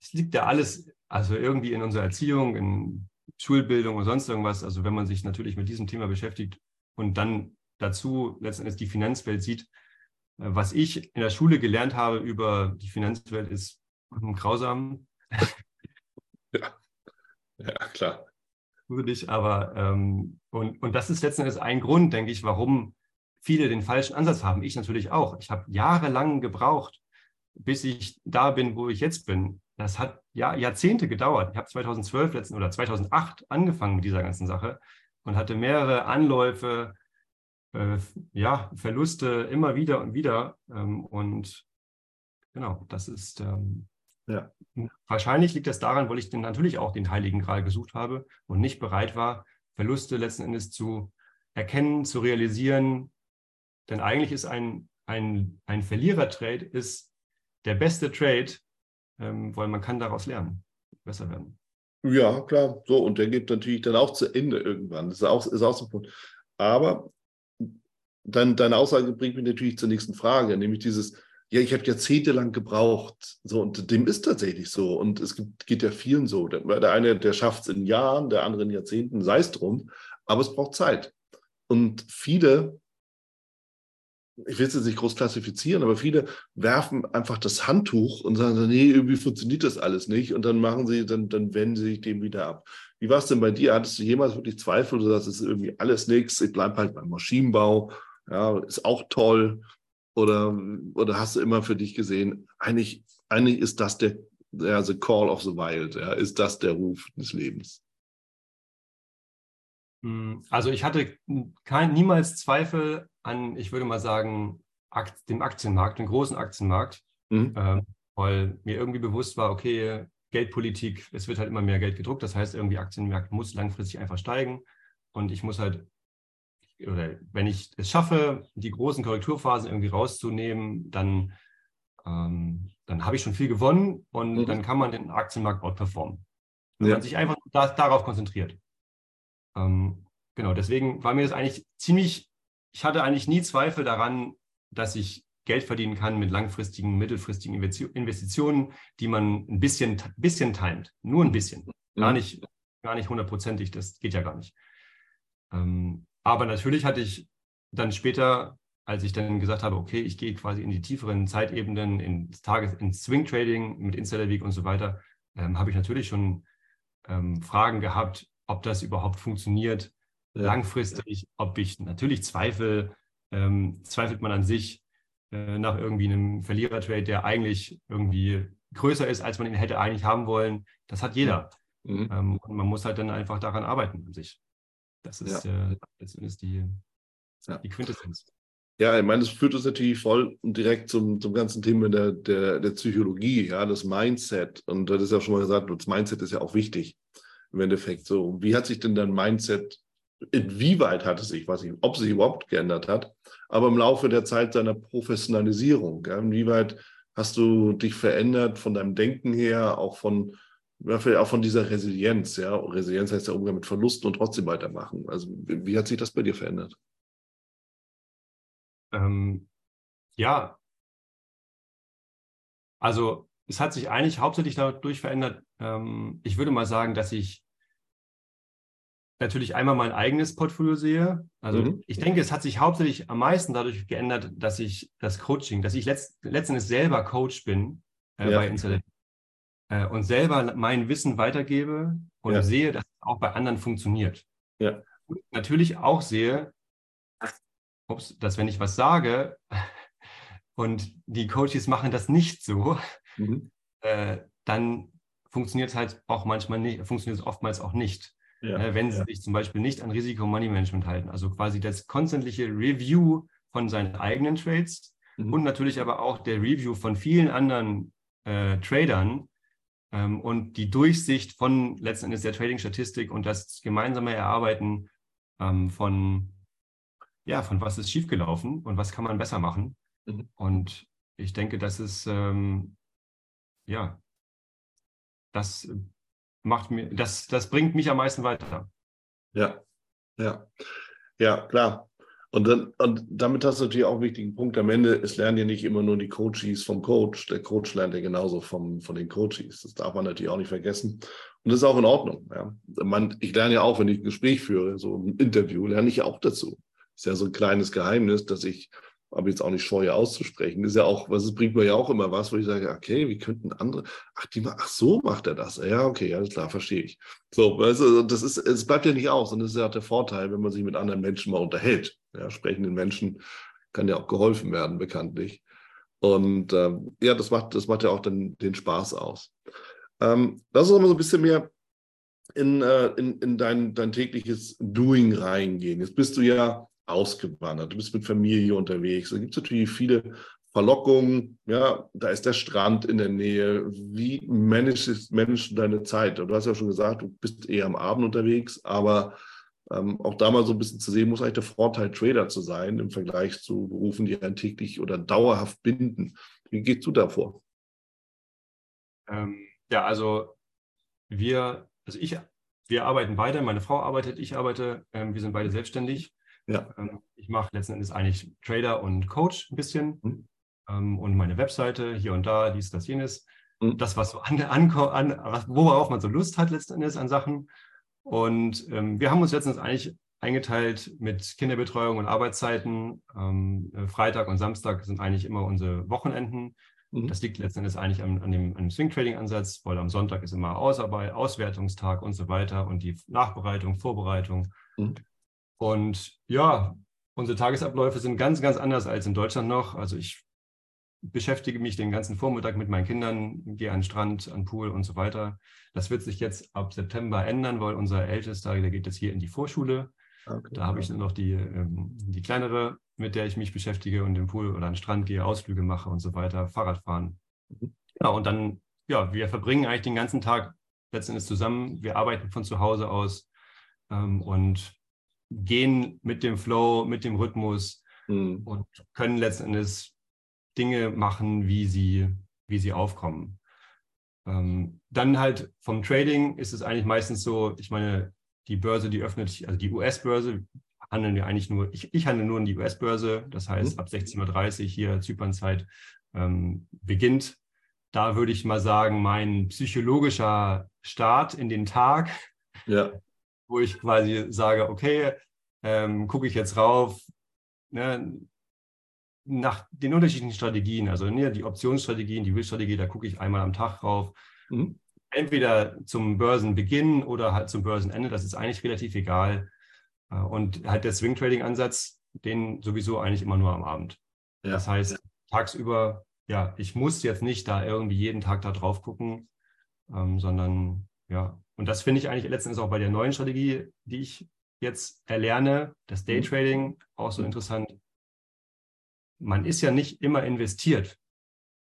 es liegt ja alles, also irgendwie in unserer Erziehung, in Schulbildung und sonst irgendwas. Also wenn man sich natürlich mit diesem Thema beschäftigt und dann dazu letztendlich die Finanzwelt sieht. Äh, was ich in der Schule gelernt habe über die Finanzwelt ist grausam. Ja, ja klar. Würdig, aber ähm, und, und das ist letztendlich ein Grund, denke ich, warum viele den falschen Ansatz haben. Ich natürlich auch. Ich habe jahrelang gebraucht, bis ich da bin, wo ich jetzt bin. Das hat ja, Jahrzehnte gedauert. Ich habe 2012 letzten, oder 2008 angefangen mit dieser ganzen Sache und hatte mehrere Anläufe, äh, ja, Verluste immer wieder und wieder. Ähm, und genau, das ist, ähm, Ja. Wahrscheinlich liegt das daran, weil ich den, natürlich auch den Heiligen Gral gesucht habe und nicht bereit war, Verluste letzten Endes zu erkennen, zu realisieren. Denn eigentlich ist ein, ein, ein Verlierer-Trade ist der beste Trade, ähm, weil man kann daraus lernen, besser werden. Ja, klar. So, und der geht natürlich dann auch zu Ende irgendwann. Das ist auch, ist auch so ein Punkt. Aber dann, deine Aussage bringt mich natürlich zur nächsten Frage, nämlich dieses, ja, ich habe jahrzehntelang gebraucht. So, und dem ist tatsächlich so. Und es gibt, geht ja vielen so. Der, der eine, der schafft es in Jahren, der andere in Jahrzehnten, sei es drum, aber es braucht Zeit. Und viele ich will es jetzt nicht groß klassifizieren, aber viele werfen einfach das Handtuch und sagen, nee, irgendwie funktioniert das alles nicht. Und dann machen sie, dann, dann wenden sie sich dem wieder ab. Wie war es denn bei dir? Hattest du jemals wirklich Zweifel, du sagst, es ist irgendwie alles nichts, ich bleibe halt beim Maschinenbau, ja, ist auch toll. Oder, oder hast du immer für dich gesehen, eigentlich, eigentlich ist das der, der the call of the wild, ja, ist das der Ruf des Lebens? Hm, also ich hatte kein, niemals Zweifel an, ich würde mal sagen, Akt, dem Aktienmarkt, dem großen Aktienmarkt, mhm. äh, weil mir irgendwie bewusst war, okay, Geldpolitik, es wird halt immer mehr Geld gedruckt, das heißt irgendwie Aktienmarkt muss langfristig einfach steigen und ich muss halt, oder wenn ich es schaffe, die großen Korrekturphasen irgendwie rauszunehmen, dann, ähm, dann habe ich schon viel gewonnen und mhm. dann kann man den Aktienmarkt outperformen. Wenn ja. man sich einfach da, darauf konzentriert. Ähm, genau, deswegen war mir das eigentlich ziemlich, ich hatte eigentlich nie Zweifel daran, dass ich Geld verdienen kann mit langfristigen, mittelfristigen Investitionen, die man ein bisschen, bisschen timet. Nur ein bisschen. Gar mhm. nicht, gar nicht hundertprozentig, das geht ja gar nicht. Ähm, aber natürlich hatte ich dann später, als ich dann gesagt habe, okay, ich gehe quasi in die tieferen Zeitebenen, ins Tages-, ins Swing Trading mit Insider Week und so weiter, ähm, habe ich natürlich schon ähm, Fragen gehabt, ob das überhaupt funktioniert ja. langfristig, ob ich natürlich zweifle, ähm, zweifelt man an sich äh, nach irgendwie einem Verlierertrade, der eigentlich irgendwie größer ist, als man ihn hätte eigentlich haben wollen. Das hat jeder. Mhm. Ähm, und man muss halt dann einfach daran arbeiten an sich. Das ist, ja. äh, das ist die, ja. die Quintessenz. Ja, ich meine, das führt uns natürlich voll und direkt zum, zum ganzen Thema der, der, der Psychologie, ja, das Mindset. Und das ist ja schon mal gesagt, das Mindset ist ja auch wichtig im Endeffekt so. Wie hat sich denn dein Mindset, inwieweit hat es sich, weiß ich, ob es sich überhaupt geändert hat, aber im Laufe der Zeit deiner Professionalisierung, ja, inwieweit hast du dich verändert von deinem Denken her, auch von, auch von dieser Resilienz, ja, Resilienz heißt ja Umgang mit Verlusten und trotzdem weitermachen. Also wie hat sich das bei dir verändert? Ähm, ja, also es hat sich eigentlich hauptsächlich dadurch verändert. Ähm, ich würde mal sagen, dass ich natürlich einmal mein eigenes Portfolio sehe. Also mhm. ich denke, es hat sich hauptsächlich am meisten dadurch geändert, dass ich das Coaching, dass ich letzt, letztendlich selber Coach bin äh, ja. bei Insider äh, und selber mein Wissen weitergebe und ja. sehe, dass es auch bei anderen funktioniert. Ja. Und natürlich auch sehe, ups, dass wenn ich was sage und die Coaches machen das nicht so, mhm. äh, dann funktioniert es halt auch manchmal nicht, funktioniert es oftmals auch nicht ja, äh, wenn sie ja. sich zum Beispiel nicht an Risiko-Money-Management halten. Also quasi das konstantliche Review von seinen eigenen Trades mhm. und natürlich aber auch der Review von vielen anderen äh, Tradern ähm, und die Durchsicht von letzten Endes der Trading-Statistik und das gemeinsame Erarbeiten ähm, von, ja, von was ist schiefgelaufen und was kann man besser machen. Mhm. Und ich denke, das ist, ähm, ja, das macht mir, das, das bringt mich am meisten weiter. Ja, ja, ja, klar. Und, dann, und damit hast du natürlich auch einen wichtigen Punkt. Am Ende, es lernen ja nicht immer nur die Coaches vom Coach. Der Coach lernt ja genauso vom, von den Coaches. Das darf man natürlich auch nicht vergessen. Und das ist auch in Ordnung. Ja. Man, ich lerne ja auch, wenn ich ein Gespräch führe, so ein Interview, lerne ich auch dazu. Ist ja so ein kleines Geheimnis, dass ich aber jetzt auch nicht scheue auszusprechen. Ist ja auch, was bringt mir ja auch immer was, wo ich sage, okay, wie könnten andere, ach, die, ach so macht er das. Ja, okay, alles klar, verstehe ich. So, du, das ist, es bleibt ja nicht aus und das ist ja auch der Vorteil, wenn man sich mit anderen Menschen mal unterhält. Ja, sprechenden Menschen kann ja auch geholfen werden, bekanntlich. Und ähm, ja, das macht, das macht ja auch dann den Spaß aus. Ähm, lass uns mal so ein bisschen mehr in, äh, in, in dein, dein tägliches Doing reingehen. Jetzt bist du ja ausgewandert, du bist mit Familie unterwegs. Da gibt es natürlich viele Verlockung, ja, da ist der Strand in der Nähe. Wie managst, managst du deine Zeit? Du hast ja schon gesagt, du bist eher am Abend unterwegs, aber ähm, auch da mal so ein bisschen zu sehen, muss eigentlich der Vorteil, Trader zu sein im Vergleich zu Berufen, die einen täglich oder dauerhaft binden. Wie gehst du da vor? Ähm, ja, also wir, also ich, wir arbeiten beide, meine Frau arbeitet, ich arbeite, ähm, wir sind beide selbstständig. Ja. Ähm, ich mache letzten Endes eigentlich Trader und Coach ein bisschen mhm. ähm, und meine Webseite hier und da, dies, das, jenes. Mhm. Das, was so an, an, an, worauf man so Lust hat letzten Endes an Sachen. Und ähm, wir haben uns letztens eigentlich eingeteilt mit Kinderbetreuung und Arbeitszeiten. Ähm, äh, Freitag und Samstag sind eigentlich immer unsere Wochenenden. Mhm. Das liegt letztendlich eigentlich an, an dem, an dem Swing-Trading-Ansatz, weil am Sonntag ist immer Ausarbeit, Auswertungstag und so weiter und die Nachbereitung, Vorbereitung. Mhm. Und ja, unsere Tagesabläufe sind ganz, ganz anders als in Deutschland noch. Also ich beschäftige mich den ganzen Vormittag mit meinen Kindern, gehe an den Strand, an den Pool und so weiter. Das wird sich jetzt ab September ändern, weil unser Ältester, der geht jetzt hier in die Vorschule. Okay, da habe ich dann noch die, ähm, die kleinere, mit der ich mich beschäftige und im Pool oder an den Strand gehe, Ausflüge mache und so weiter, Fahrrad fahren. Mhm. Ja, und dann, ja, wir verbringen eigentlich den ganzen Tag letztendlich zusammen. Wir arbeiten von zu Hause aus ähm, und gehen mit dem Flow, mit dem Rhythmus mhm. und können letztendlich Dinge machen, wie sie, wie sie aufkommen. Ähm, dann halt vom Trading ist es eigentlich meistens so, ich meine, die Börse, die öffnet, also die US-Börse, handeln wir eigentlich nur, ich, ich handle nur in die US-Börse, das heißt mhm. ab 16.30 Uhr hier Zypernzeit ähm, beginnt. Da würde ich mal sagen, mein psychologischer Start in den Tag, ja. Wo ich quasi sage, okay, ähm, gucke ich jetzt rauf, ne, nach den unterschiedlichen Strategien, also ne, die Optionsstrategien, die Will-Strategie, da gucke ich einmal am Tag drauf. Mhm. Entweder zum Börsenbeginn oder halt zum Börsenende, das ist eigentlich relativ egal. Äh, und halt der Swing-Trading-Ansatz, den sowieso eigentlich immer nur am Abend. Ja. Das heißt, tagsüber, ja, ich muss jetzt nicht da irgendwie jeden Tag da drauf gucken, ähm, sondern ja, und das finde ich eigentlich letztendlich auch bei der neuen Strategie, die ich jetzt erlerne, das mhm. Daytrading, auch so mhm. interessant man ist ja nicht immer investiert.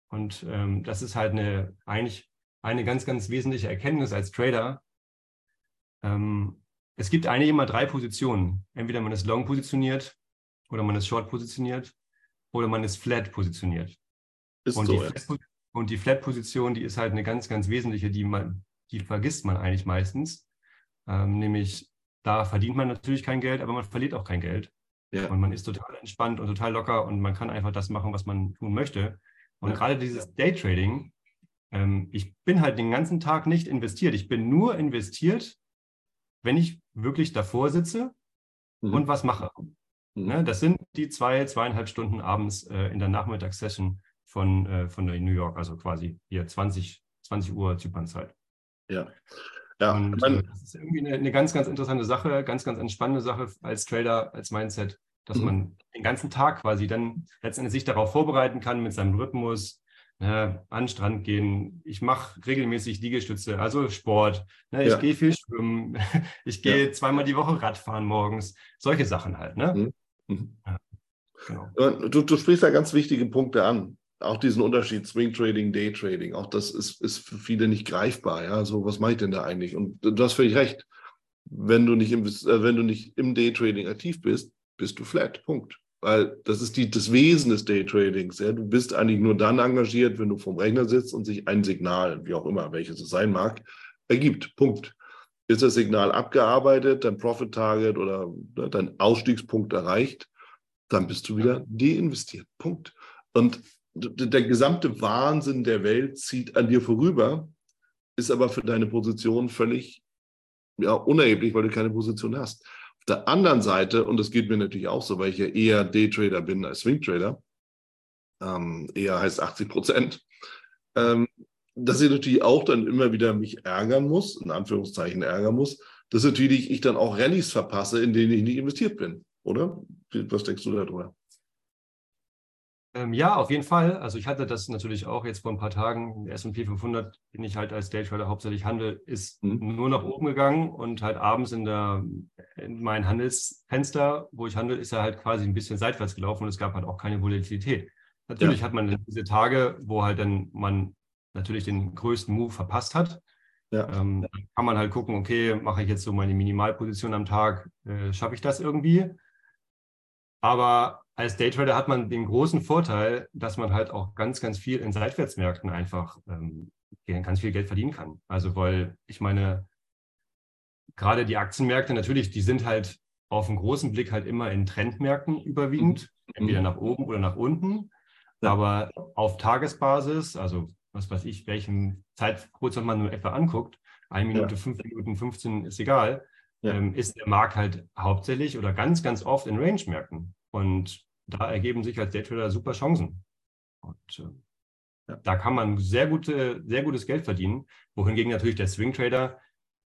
Und ähm, das ist halt eine, eigentlich eine ganz, ganz wesentliche Erkenntnis als Trader. Ähm, es gibt eigentlich immer drei Positionen. Entweder man ist long positioniert oder man ist short positioniert oder man ist flat positioniert. Ist und, so, die Flat, und die Flat-Position, die ist halt eine ganz, ganz wesentliche, die man, die vergisst man eigentlich meistens. Ähm, nämlich, da verdient man natürlich kein Geld, aber man verliert auch kein Geld. Ja. Und man ist total entspannt und total locker und man kann einfach das machen, was man tun möchte. Und ja. gerade dieses Daytrading, ähm, ich bin halt den ganzen Tag nicht investiert. Ich bin nur investiert, wenn ich wirklich davor sitze mhm. und was mache. Mhm. Ne, das sind die zwei, zweieinhalb Stunden abends äh, in der Nachmittagssession von, äh, von New York, also quasi hier 20, 20 Uhr Zypernzeit. Ja. Ja, und äh, das ist irgendwie eine, eine, ganz, ganz interessante Sache, ganz, ganz entspannende Sache als Trader, als Mindset, dass mhm. man den ganzen Tag quasi dann letztendlich sich darauf vorbereiten kann mit seinem Rhythmus, ne, an den Strand gehen. Ich mache regelmäßig Liegestütze, also Sport. Ne, ich ja. gehe viel schwimmen. Ich gehe ja. zweimal die Woche Radfahren morgens. Solche Sachen halt. Ne? Mhm. Mhm. Ja, genau. du, du sprichst da ganz wichtige Punkte an auch diesen Unterschied Swing Trading, Day Trading, auch das ist, ist für viele nicht greifbar. Ja, so was mache ich denn da eigentlich? Und du hast völlig recht. Wenn du nicht im, äh, wenn du nicht im Day Trading aktiv bist, bist du flat. Punkt. Weil das ist die, das Wesen des Day Tradings. Ja? Du bist eigentlich nur dann engagiert, wenn du vom Rechner sitzt und sich ein Signal, wie auch immer, welches es sein mag, ergibt. Punkt. Ist das Signal abgearbeitet, dein Profit Target oder ne, dein Ausstiegspunkt erreicht, dann bist du wieder deinvestiert. Punkt. Und der gesamte Wahnsinn der Welt zieht an dir vorüber, ist aber für deine Position völlig ja, unerheblich, weil du keine Position hast. Auf der anderen Seite, und das geht mir natürlich auch so, weil ich ja eher Daytrader bin als Swingtrader, ähm, eher heißt 80 Prozent, ähm, dass ich natürlich auch dann immer wieder mich ärgern muss, in Anführungszeichen ärgern muss, dass natürlich ich dann auch Rallyes verpasse, in denen ich nicht investiert bin, oder? Was denkst du darüber? Ähm, ja, auf jeden Fall. Also ich hatte das natürlich auch jetzt vor ein paar Tagen. S&P 500, den ich halt als Daytrader hauptsächlich handle, ist mhm. nur nach oben gegangen und halt abends in, der, in mein Handelsfenster, wo ich handle, ist er halt quasi ein bisschen seitwärts gelaufen und es gab halt auch keine Volatilität. Natürlich ja. hat man diese Tage, wo halt dann man natürlich den größten Move verpasst hat. Ja. Ähm, kann man halt gucken, okay, mache ich jetzt so meine Minimalposition am Tag, äh, schaffe ich das irgendwie? Aber als Daytrader hat man den großen Vorteil, dass man halt auch ganz, ganz viel in Seitwärtsmärkten einfach ähm, ganz viel Geld verdienen kann. Also weil ich meine, gerade die Aktienmärkte natürlich, die sind halt auf einen großen Blick halt immer in Trendmärkten überwiegend, mhm. entweder nach oben oder nach unten. Aber auf Tagesbasis, also was weiß ich, welchen Zeithorizont man nur etwa anguckt, eine Minute, ja. fünf Minuten, 15 ist egal, ja. ähm, ist der Markt halt hauptsächlich oder ganz, ganz oft in Range-Märkten. Und da ergeben sich als Daytrader super Chancen. Und äh, ja. da kann man sehr, gute, sehr gutes Geld verdienen, wohingegen natürlich der Swing-Trader,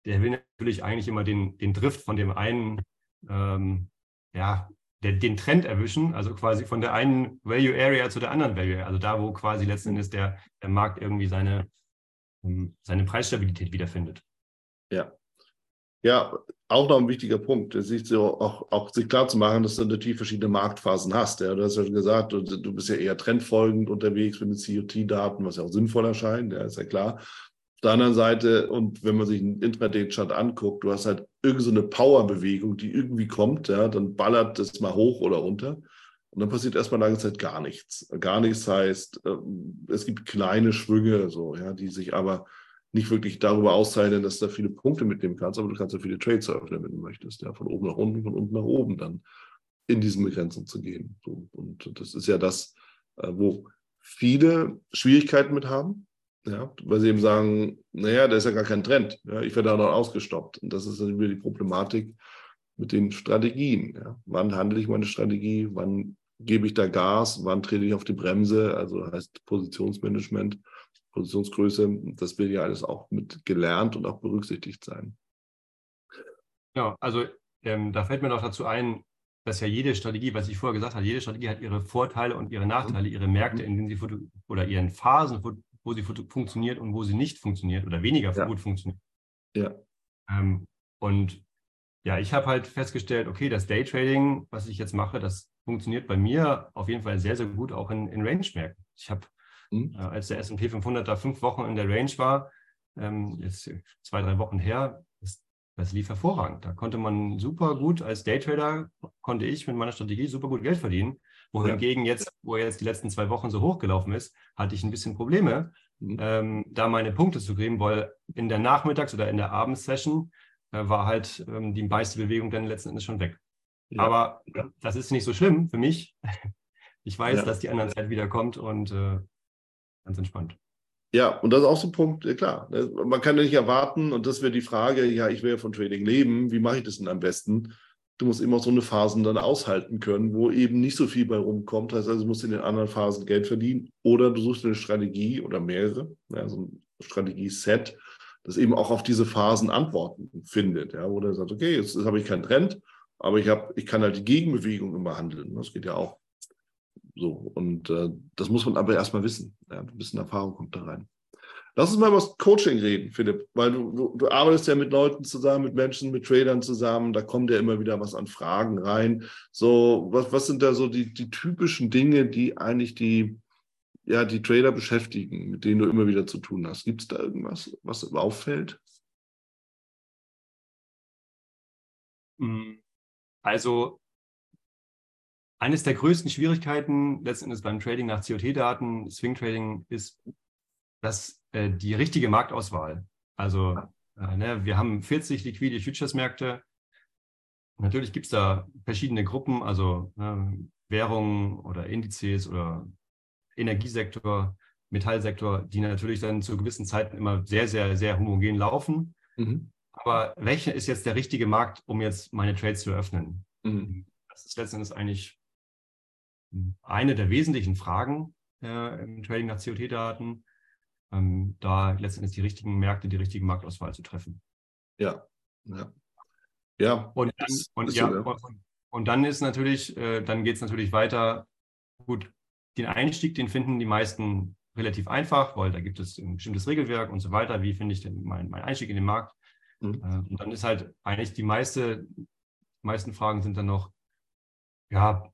der will natürlich eigentlich immer den, den Drift von dem einen ähm, ja, der, den Trend erwischen, also quasi von der einen Value Area zu der anderen Value Area, also da, wo quasi letzten Endes der, der Markt irgendwie seine, ähm, seine Preisstabilität wiederfindet. Ja. Ja, auch noch ein wichtiger Punkt, sich so auch, auch sich klar zu machen, dass du natürlich verschiedene Marktphasen hast. Ja, du hast ja schon gesagt, du, bist ja eher trendfolgend unterwegs mit den COT-Daten, was ja auch sinnvoll erscheint, ja, ist ja klar. Auf der anderen Seite, und wenn man sich einen Intraday-Chart anguckt, du hast halt irgend so eine Powerbewegung, die irgendwie kommt, ja, dann ballert das mal hoch oder runter. Und dann passiert erstmal lange Zeit gar nichts. Gar nichts heißt, ähm, es gibt kleine Schwünge, so, ja, die sich aber nicht wirklich darüber auszeichnen, dass du da viele Punkte mitnehmen kannst, aber du kannst ja viele Trades eröffnen, wenn du möchtest, ja, von oben nach unten, von unten nach oben dann in diesen Begrenzung zu gehen. So, und das ist ja das, äh, wo viele Schwierigkeiten mit haben, ja, weil sie eben sagen, naja, da ist ja gar kein Trend. Ja, ich werde da noch ausgestoppt. Und das ist dann wieder die Problematik mit den Strategien. Ja. Wann handle ich meine Strategie? Wann gebe ich da Gas? Wann trete ich auf die Bremse? Also heißt Positionsmanagement, Positionsgröße. Das will ja alles auch mit gelernt und auch berücksichtigt sein. Ja, also ähm, da fällt mir noch dazu ein, dass ja jede Strategie, was ich vorher gesagt habe, jede Strategie hat ihre Vorteile und ihre Nachteile, ihre Märkte, in denen sie oder ihren Phasen, wo sie funktioniert und wo sie nicht funktioniert oder weniger ja. gut funktioniert. Ja. Ähm, und ja, ich habe halt festgestellt, okay, das Daytrading, was ich jetzt mache, das funktioniert bei mir auf jeden Fall sehr, sehr gut auch in, in Range-Märkten. Ich habe, mhm. äh, als der S&P 500 da fünf Wochen in der Range war, ähm, jetzt zwei, drei Wochen her, das, das lief hervorragend. Da konnte man super gut als Daytrader, konnte ich mit meiner Strategie super gut Geld verdienen. Wohingegen ja. jetzt, wo er jetzt die letzten zwei Wochen so hochgelaufen ist, hatte ich ein bisschen Probleme, mhm. ähm, da meine Punkte zu kriegen, weil in der Nachmittags- oder in der Abendsession äh, war halt ähm, die meiste Bewegung dann letzten Endes schon weg. Ja. Aber das ist nicht so schlimm für mich. Ich weiß, ja. dass die andere Zeit wieder kommt und äh, ganz entspannt. Ja, und das ist auch so ein Punkt, klar. Ne, man kann ja nicht erwarten, und das wäre die Frage, ja, ich will ja von Trading leben, wie mache ich das denn am besten? du musst immer so eine Phasen dann aushalten können, wo eben nicht so viel bei rumkommt. Das heißt also, du musst in den anderen Phasen Geld verdienen oder du suchst eine Strategie oder mehrere, ja, so ein Strategieset, das eben auch auf diese Phasen Antworten findet, ja, wo du sagst, okay, jetzt, jetzt habe ich keinen Trend, aber ich, hab, ich kann halt die Gegenbewegung immer handeln. Das geht ja auch so. Und äh, das muss man aber erstmal wissen. Ja, ein bisschen Erfahrung kommt da rein. Lass uns mal über Coaching reden, Philipp, weil du, du, du, arbeitest ja mit Leuten zusammen, mit Menschen, mit Tradern zusammen, da kommt ja immer wieder was an Fragen rein. So, was, was sind da so die, die typischen Dinge, die eigentlich die, ja, die Trader beschäftigen, mit denen du immer wieder zu tun hast? Gibt es da irgendwas, was auffällt? Hm, also, eines der größten Schwierigkeiten letzten Endes beim Trading nach COT-Daten, Swing Trading, ist, dass äh, die richtige Marktauswahl. Also äh, ne, wir haben 40 liquide Futures-Märkte. Natürlich gibt es da verschiedene Gruppen, also ne, Währungen oder Indizes oder Energiesektor, Metallsektor, die natürlich dann zu gewissen Zeiten immer sehr, sehr, sehr homogen laufen. Mhm. Aber welcher ist jetzt der richtige Markt, um jetzt meine Trades zu eröffnen? Mhm. Das ist letztendlich eigentlich eine der wesentlichen Fragen äh, im Trading nach COT-Daten ähm, da letztendlich die richtigen Märkte, die richtige Marktauswahl zu treffen. Ja, ja. Ja, und dann, und, ja, so, und, und, dann ist natürlich, äh, dann geht es natürlich weiter. Gut, den Einstieg, den finden die meisten relativ einfach, weil da gibt es ein bestimmtes Regelwerk und so weiter. Wie finde ich denn meinen mein Einstieg in den Markt? Mhm. Äh, und dann ist halt eigentlich die meiste, meisten Fragen sind dann noch, ja,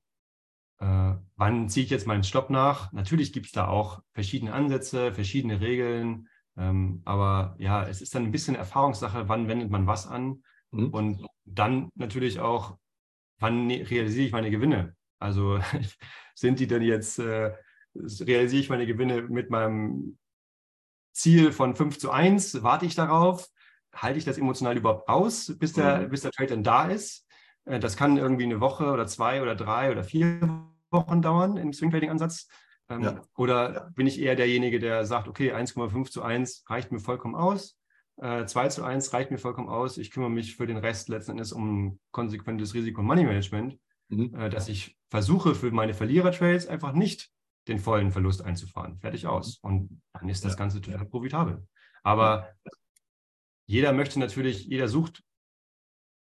äh, wann ziehe ich jetzt meinen Stopp nach? Natürlich gibt es da auch verschiedene Ansätze, verschiedene Regeln, ähm, aber ja, es ist dann ein bisschen Erfahrungssache, wann wendet man was an mhm. und dann natürlich auch, wann ne-, realisiere ich meine Gewinne? Also sind die denn jetzt, äh, realisiere ich meine Gewinne mit meinem Ziel von 5 zu 1? Warte ich darauf? Halte ich das emotional überhaupt aus, bis der, mhm. bis der Trade dann da ist? Äh, das kann irgendwie eine Woche oder zwei oder drei oder vier Wochen dauern im Swing Trading Ansatz. Ähm, ja. Oder ja. bin ich eher derjenige, der sagt, okay, 1,5 zu 1 reicht mir vollkommen aus. Äh, 2 zu 1 reicht mir vollkommen aus. Ich kümmere mich für den Rest letzten Endes um konsequentes Risiko- und Money-Management, mhm. äh, dass ich versuche, für meine Verlierer-Trades einfach nicht den vollen Verlust einzufahren. Fertig aus. Und dann ist das ja. Ganze total profitabel. Aber jeder möchte natürlich, jeder sucht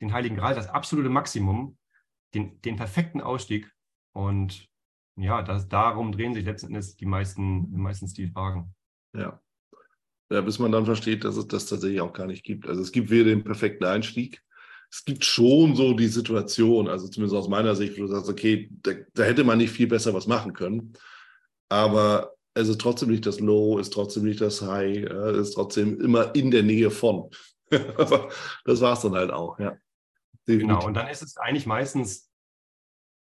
den Heiligen Gral, das absolute Maximum, den, den perfekten Ausstieg. Und ja, das, darum drehen sich letzten Endes die meisten, meistens die Fragen. Ja. ja. Bis man dann versteht, dass es das tatsächlich auch gar nicht gibt. Also es gibt weder den perfekten Einstieg. Es gibt schon so die Situation, also zumindest aus meiner Sicht, wo du sagst, okay, da, da hätte man nicht viel besser was machen können. Aber es ist trotzdem nicht das Low, ist trotzdem nicht das High, ist trotzdem immer in der Nähe von. Das war es dann halt auch, ja. Genau, und dann ist es eigentlich meistens,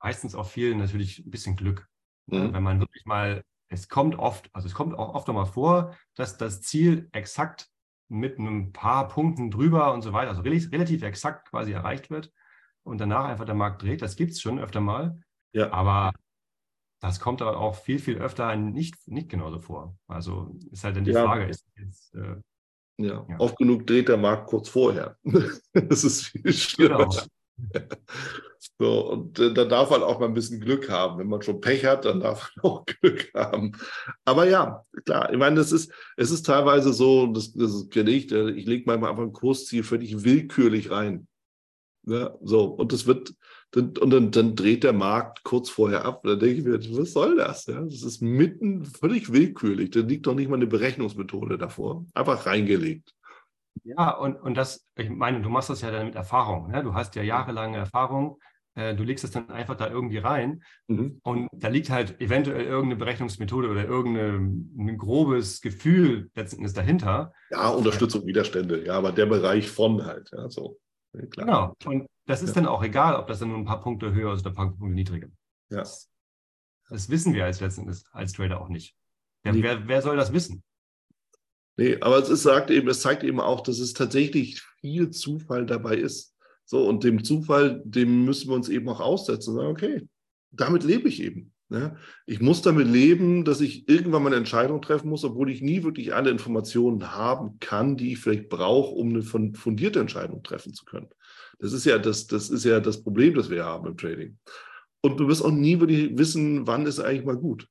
meistens auch viel natürlich ein bisschen Glück. Mhm. Wenn man wirklich mal, es kommt oft, also es kommt auch oft mal vor, dass das Ziel exakt mit ein paar Punkten drüber und so weiter, also relativ, relativ exakt quasi erreicht wird und danach einfach der Markt dreht. Das gibt es schon öfter mal. Ja. Aber das kommt aber auch viel, viel öfter nicht, nicht genauso vor. Also ist halt dann die ja. Frage, ist jetzt, äh, ja, ja, oft genug dreht der Markt kurz vorher. das ist viel schlimmer. Genau. So, und äh, da darf man auch mal ein bisschen Glück haben. Wenn man schon Pech hat, dann darf man auch Glück haben. Aber ja, klar, ich meine, das ist, es ist teilweise so, das, das kenne ich, äh, ich lege manchmal einfach ein Kursziel völlig willkürlich rein. Ja, so, und das wird, und dann, dann, dreht der Markt kurz vorher ab. Da denke ich mir, was soll das? Ja, das ist mitten völlig willkürlich. Da liegt doch nicht mal eine Berechnungsmethode davor. Einfach reingelegt. Ja, und, und das, ich meine, du machst das ja dann mit Erfahrung. Ne? Du hast ja jahrelange Erfahrung. Äh, du legst es dann einfach da irgendwie rein. Mhm. Und da liegt halt eventuell irgendeine Berechnungsmethode oder irgendein grobes Gefühl letztendlich dahinter. Ja, Unterstützung, Widerstände. Ja, aber der Bereich von halt. Ja, so. Klar. Genau. Und das ist ja. dann auch egal, ob das dann nur ein paar Punkte höher ist oder ein paar Punkte niedriger. Ja. Das, das wissen wir als letztendlich als Trader auch nicht. Wer, nee. wer, wer soll das wissen? Nee, aber es, ist, sagt eben, es zeigt eben auch, dass es tatsächlich viel Zufall dabei ist. So, und dem Zufall, dem müssen wir uns eben auch aussetzen und sagen, okay, damit lebe ich eben. Ne? Ich muss damit leben, dass ich irgendwann mal eine Entscheidung treffen muss, obwohl ich nie wirklich alle Informationen haben kann, die ich vielleicht brauche, um eine fundierte Entscheidung treffen zu können. Das ist ja das, das ist ja das Problem, das wir haben im Trading. Und du wirst auch nie wirklich wissen, wann ist eigentlich mal gut.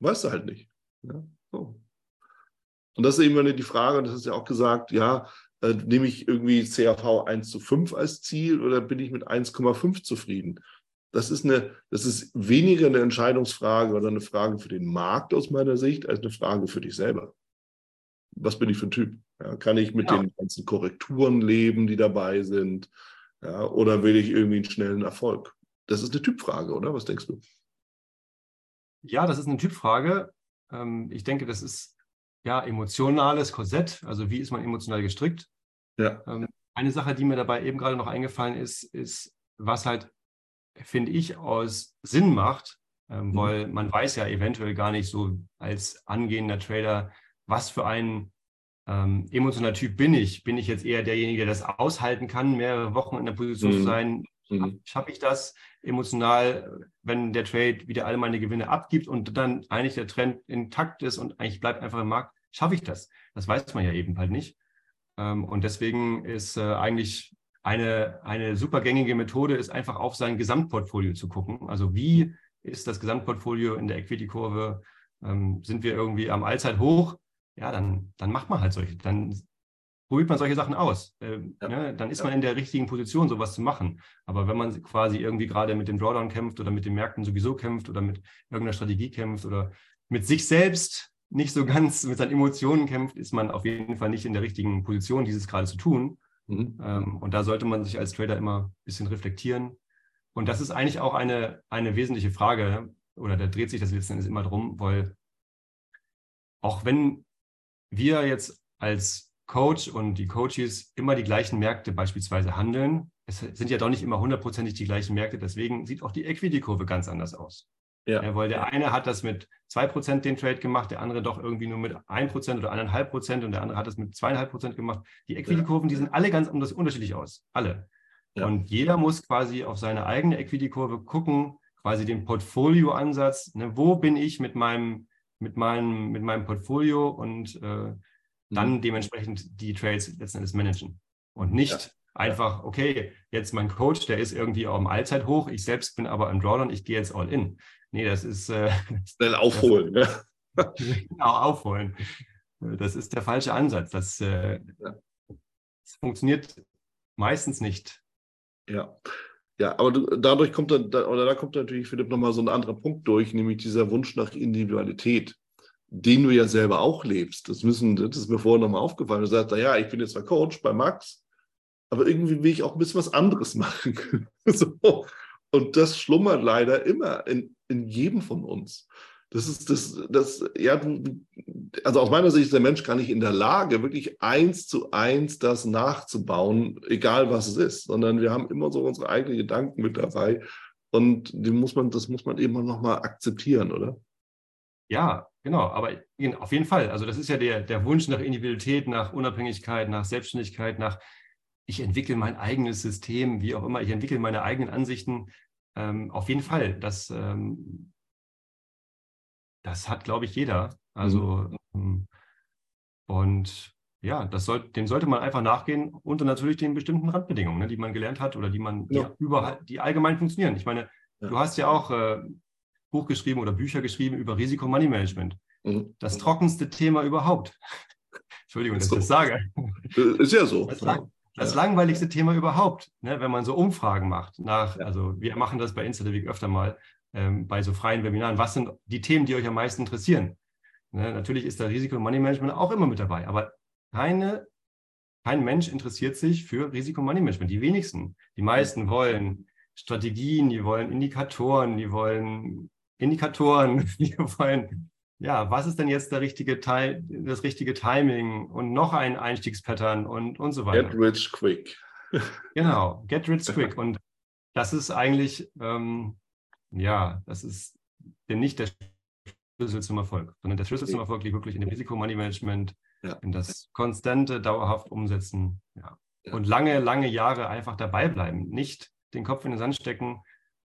Weißt du halt nicht. Ja? So. Und das ist eben die Frage, und das ist ja auch gesagt, ja, äh, nehme ich irgendwie CAV 1 zu 5 als Ziel oder bin ich mit 1,5 zufrieden? Das ist, eine, das ist weniger eine Entscheidungsfrage oder eine Frage für den Markt aus meiner Sicht, als eine Frage für dich selber. Was bin ich für ein Typ? Ja, kann ich mit ja. den ganzen Korrekturen leben, die dabei sind? Ja, oder will ich irgendwie einen schnellen Erfolg? Das ist eine Typfrage, oder? Was denkst du? Ja, das ist eine Typfrage. Ähm, ich denke, das ist ja emotionales Korsett. Also wie ist man emotional gestrickt? Ja. Ähm, eine Sache, die mir dabei eben gerade noch eingefallen ist, ist, was halt finde ich, aus Sinn macht, ähm, mhm. weil man weiß ja eventuell gar nicht so als angehender Trader, was für ein ähm, emotionaler Typ bin ich. Bin ich jetzt eher derjenige, der das aushalten kann, mehrere Wochen in der Position mhm. zu sein? Mhm. Schaffe ich das emotional, wenn der Trade wieder alle meine Gewinne abgibt und dann eigentlich der Trend intakt ist und eigentlich bleibt einfach im Markt? Schaffe ich das? Das weiß man ja eben halt nicht. Ähm, und deswegen ist äh, eigentlich eine, eine super gängige Methode ist einfach auf sein Gesamtportfolio zu gucken. Also wie ist das Gesamtportfolio in der Equity-Kurve? Ähm, sind wir irgendwie am Allzeithoch? Ja, dann, dann macht man halt solche, dann probiert man solche Sachen aus. Ähm, ja. ne? Dann ist man in der richtigen Position, sowas zu machen. Aber wenn man quasi irgendwie gerade mit dem Drawdown kämpft oder mit den Märkten sowieso kämpft oder mit irgendeiner Strategie kämpft oder mit sich selbst nicht so ganz mit seinen Emotionen kämpft, ist man auf jeden Fall nicht in der richtigen Position, dieses gerade zu tun. Mhm. Ähm, und da sollte man sich als Trader immer ein bisschen reflektieren. und das ist eigentlich auch eine, eine wesentliche Frage, oder da dreht sich das letzten Endes immer drum, weil auch wenn wir jetzt als Coach und die Coaches immer die gleichen Märkte beispielsweise handeln, es sind ja doch nicht immer hundertprozentig die gleichen Märkte, deswegen sieht auch die Equity-Kurve ganz anders aus. Ja. ja. weil der eine hat das mit 2% den Trade gemacht, der andere doch irgendwie nur mit 1% oder 1,5% und der andere hat das mit 2,5% gemacht. Die Equity-Kurven, die sehen alle ganz unterschiedlich aus. Alle. Ja. Und jeder muss quasi auf seine eigene Equity-Kurve gucken, quasi den Portfolio-Ansatz. Ne, wo bin ich mit meinem, mit meinem, mit meinem Portfolio und äh, dann mhm. dementsprechend die Trades letzten Endes managen. Und nicht ja. Einfach, okay, jetzt mein Coach, der ist irgendwie auch im Allzeithoch, ich selbst bin aber im Drawdown, ich gehe jetzt all in. Nee, das ist. Äh, Schnell aufholen, das, ja. genau, aufholen. Das ist der falsche Ansatz. Das, äh, das funktioniert meistens nicht. Ja. Ja, aber dadurch kommt dann, oder da kommt natürlich, Philipp, nochmal so ein anderer Punkt durch, nämlich dieser Wunsch nach Individualität, den du ja selber auch lebst. Das müssen, das ist mir vorher nochmal aufgefallen. Du sagst, ja, ich bin jetzt zwar Coach bei Max, aber irgendwie will ich auch ein bisschen was anderes machen. so. Und das schlummert leider immer in, in jedem von uns. Das ist das, das, ja, also aus meiner Sicht ist der Mensch gar nicht in der Lage, wirklich eins zu eins das nachzubauen, egal was es ist, sondern wir haben immer so unsere eigenen Gedanken mit dabei. Und die muss man, das muss man eben nochmal akzeptieren, oder? Ja, genau, aber auf jeden Fall. Also das ist ja der, der Wunsch nach Individualität, nach Unabhängigkeit, nach Selbstständigkeit, nach ich entwickle mein eigenes System, wie auch immer, ich entwickle meine eigenen Ansichten. Ähm, auf jeden Fall, das, ähm, das hat, glaube ich, jeder. Also mhm. und ja, das soll, dem sollte man einfach nachgehen unter natürlich den bestimmten Randbedingungen, ne, die man gelernt hat oder die man ja. die, überall, die allgemein funktionieren. Ich meine, ja. du hast ja auch äh, Buch geschrieben oder Bücher geschrieben über Risiko-Money-Management. Mhm. Das trockenste Thema überhaupt. Entschuldigung, dass ich das sage. Ist ja so. Das, lang, das langweiligste Thema überhaupt, ne, wenn man so Umfragen macht. Nach, also wir machen das bei InstaDevic öfter mal ähm, bei so freien Webinaren. Was sind die Themen, die euch am meisten interessieren? Ne, natürlich ist da Risiko- und Money-Management auch immer mit dabei, aber keine, kein Mensch interessiert sich für Risiko- und Money-Management. Die wenigsten. Die meisten wollen Strategien, die wollen Indikatoren, die wollen Indikatoren, die wollen, ja, was ist denn jetzt der richtige Teil, das richtige Timing und noch ein Einstiegspattern und, und so weiter. Get rich quick. genau, get rich quick. Und das ist eigentlich, ähm, ja, das ist nicht der Schlüssel zum Erfolg, sondern der Schlüssel zum Erfolg liegt wirklich in dem Risikomoney-Management, ja. in das konstante, dauerhaft Umsetzen ja. ja. und lange, lange Jahre einfach dabei bleiben, nicht den Kopf in den Sand stecken.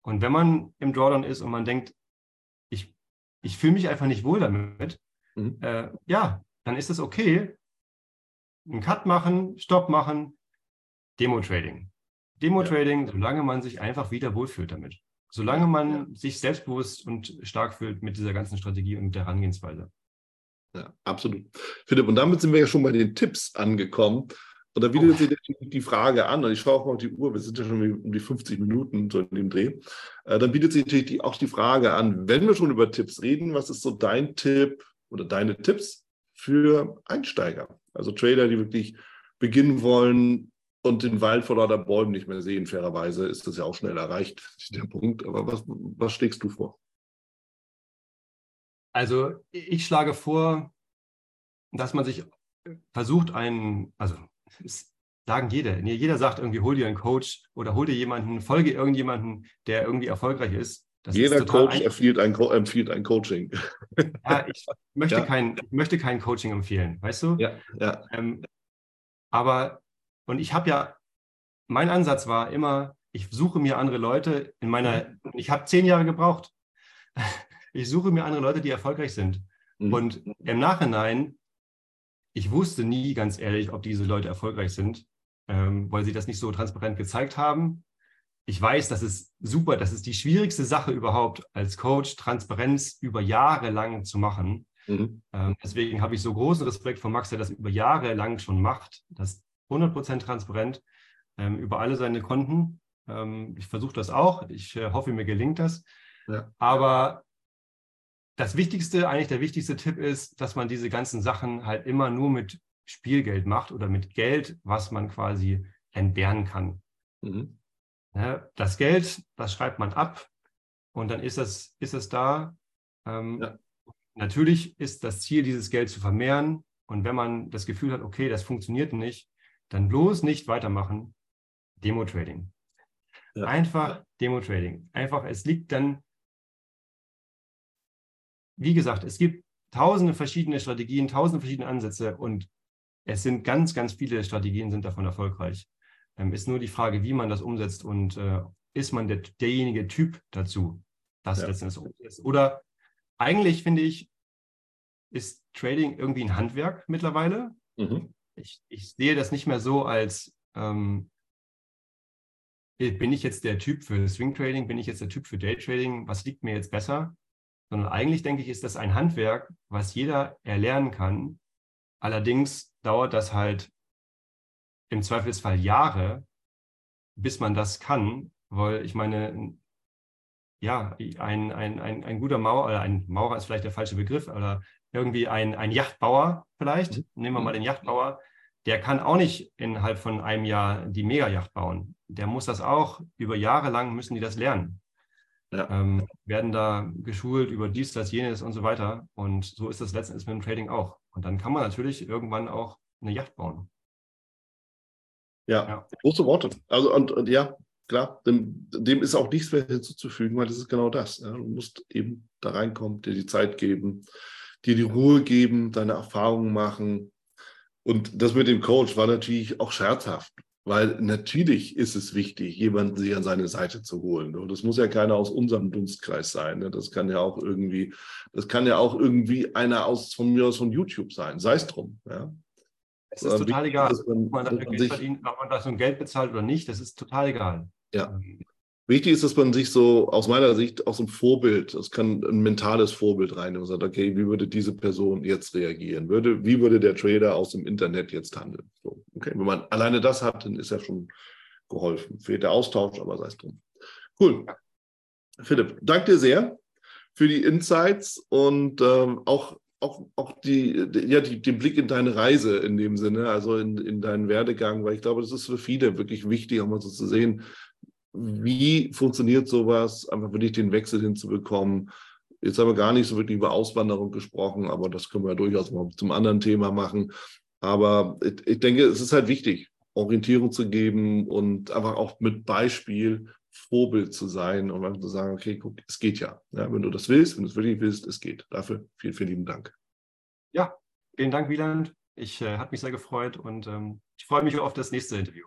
Und wenn man im Drawdown ist und man denkt, ich fühle mich einfach nicht wohl damit, mhm. äh, ja, dann ist es okay, einen Cut machen, Stopp machen, Demo-Trading. Demo-Trading, ja. solange man sich einfach wieder wohlfühlt damit. Solange man ja. sich selbstbewusst und stark fühlt mit dieser ganzen Strategie und der Herangehensweise. Ja, absolut. Philipp, und damit sind wir ja schon bei den Tipps angekommen. Und da bietet oh. sich die Frage an, und ich schaue auch mal auf die Uhr, wir sind ja schon um die 50 Minuten so in dem Dreh. Äh, dann bietet sich natürlich die, auch die Frage an, wenn wir schon über Tipps reden, was ist so dein Tipp oder deine Tipps für Einsteiger? Also Trader, die wirklich beginnen wollen und den Wald vor lauter Bäumen nicht mehr sehen, fairerweise ist das ja auch schnell erreicht, der Punkt. Aber was, was schlägst du vor? Also ich schlage vor, dass man sich versucht, einen, also sagen jeder. Jeder sagt irgendwie, hol dir einen Coach oder hol dir jemanden, folge irgendjemanden, der irgendwie erfolgreich ist. Das jeder ist Coach empfiehlt ein, empfiehlt ein Coaching. Ja, ich möchte, ja. Kein, ich möchte kein Coaching empfehlen, weißt du? Ja, ja. Ähm, aber, und ich habe ja, mein Ansatz war immer, ich suche mir andere Leute in meiner, ich habe zehn Jahre gebraucht. Ich suche mir andere Leute, die erfolgreich sind. Mhm. Und im Nachhinein ich wusste nie ganz ehrlich, ob diese Leute erfolgreich sind, ähm, weil sie das nicht so transparent gezeigt haben. Ich weiß, das ist super, das ist die schwierigste Sache überhaupt als Coach, Transparenz über Jahre lang zu machen. Mhm. Ähm, deswegen habe ich so großen Respekt vor Max, der das über Jahre lang schon macht. Das 100% transparent ähm, über alle seine Konten. Ähm, ich versuche das auch. Ich äh, hoffe, mir gelingt das. Ja. Aber das Wichtigste, eigentlich der wichtigste Tipp ist, dass man diese ganzen Sachen halt immer nur mit Spielgeld macht oder mit Geld, was man quasi entbehren kann. Mhm. Ja, das Geld, das schreibt man ab und dann ist es, ist es da. Ähm, ja. Natürlich ist das Ziel, dieses Geld zu vermehren. Und wenn man das Gefühl hat, okay, das funktioniert nicht, dann bloß nicht weitermachen. Demo-Trading. Ja. Einfach Demo-Trading. Einfach, es liegt dann, wie gesagt, es gibt tausende verschiedene Strategien, tausende verschiedene Ansätze und es sind ganz, ganz viele Strategien sind davon erfolgreich. Ähm, ist nur die Frage, wie man das umsetzt und äh, ist man der, derjenige Typ dazu, das ja. letztendlich umsetzt. Oder eigentlich finde ich, ist Trading irgendwie ein Handwerk mittlerweile. Mhm. Ich, ich, sehe das nicht mehr so als, ähm, bin ich jetzt der Typ für Swing Trading, bin ich jetzt der Typ für Day Trading, was liegt mir jetzt besser? Sondern eigentlich denke ich, ist das ein Handwerk, was jeder erlernen kann. Allerdings dauert das halt im Zweifelsfall Jahre, bis man das kann, weil ich meine, ja, ein, ein, ein, ein guter Maurer, oder ein Maurer ist vielleicht der falsche Begriff, oder irgendwie ein, ein Yachtbauer vielleicht, mhm. nehmen wir mal mhm. den Yachtbauer, der kann auch nicht innerhalb von einem Jahr die Megajacht bauen. Der muss das auch, über Jahre lang müssen die das lernen. Ja. Ähm, werden da geschult über dies, das, jenes und so weiter. Und so ist das letztendlich mit dem Trading auch. Und dann kann man natürlich irgendwann auch eine Yacht bauen. Ja, ja. große Worte. Also und, und ja, klar, dem, dem, ist auch nichts mehr hinzuzufügen, weil das ist genau das. Ja. Du musst eben da reinkommen, dir die Zeit geben, dir die Ruhe geben, deine Erfahrungen machen. Und das mit dem Coach war natürlich auch scherzhaft, weil natürlich ist es wichtig, jemanden sich an seine Seite zu holen. Und das muss ja keiner aus unserem Dunstkreis sein. Ne. Das kann ja auch irgendwie, das kann ja auch irgendwie einer aus von mir aus von YouTube sein. Sei es drum. Ja. Es ist total egal, man, ob man dafür Geld verdient, ob man da so ein Geld bezahlt oder nicht, das ist total egal. Ja. Wichtig ist, dass man sich so aus meiner Sicht auch so ein Vorbild, das kann ein mentales Vorbild rein und sagt, okay, wie würde diese Person jetzt reagieren? Würde, wie würde der Trader aus dem Internet jetzt handeln? So, okay, wenn man alleine das hat, dann ist ja schon geholfen. Fehlt der Austausch, aber sei es drum. Cool. Philipp, danke dir sehr für die Insights und ähm, auch auch, auch die, ja, die, den Blick in deine Reise in dem Sinne, also in, in deinen Werdegang, weil ich glaube, das ist für viele wirklich wichtig, auch mal so zu sehen, wie funktioniert sowas, einfach wirklich den Wechsel hinzubekommen. Jetzt haben wir gar nicht so wirklich über Auswanderung gesprochen, aber das können wir ja durchaus mal zum anderen Thema machen. Aber ich, ich denke, es ist halt wichtig, Orientierung zu geben und einfach auch mit Beispiel Vorbild zu sein und dann zu sagen, okay, guck, es geht ja. ja. Wenn du das willst, wenn du es wirklich willst, es geht. Dafür vielen, vielen lieben Dank. Ja, vielen Dank, Wieland. Ich äh, hat mich sehr gefreut und ähm, ich freue mich auf das nächste Interview.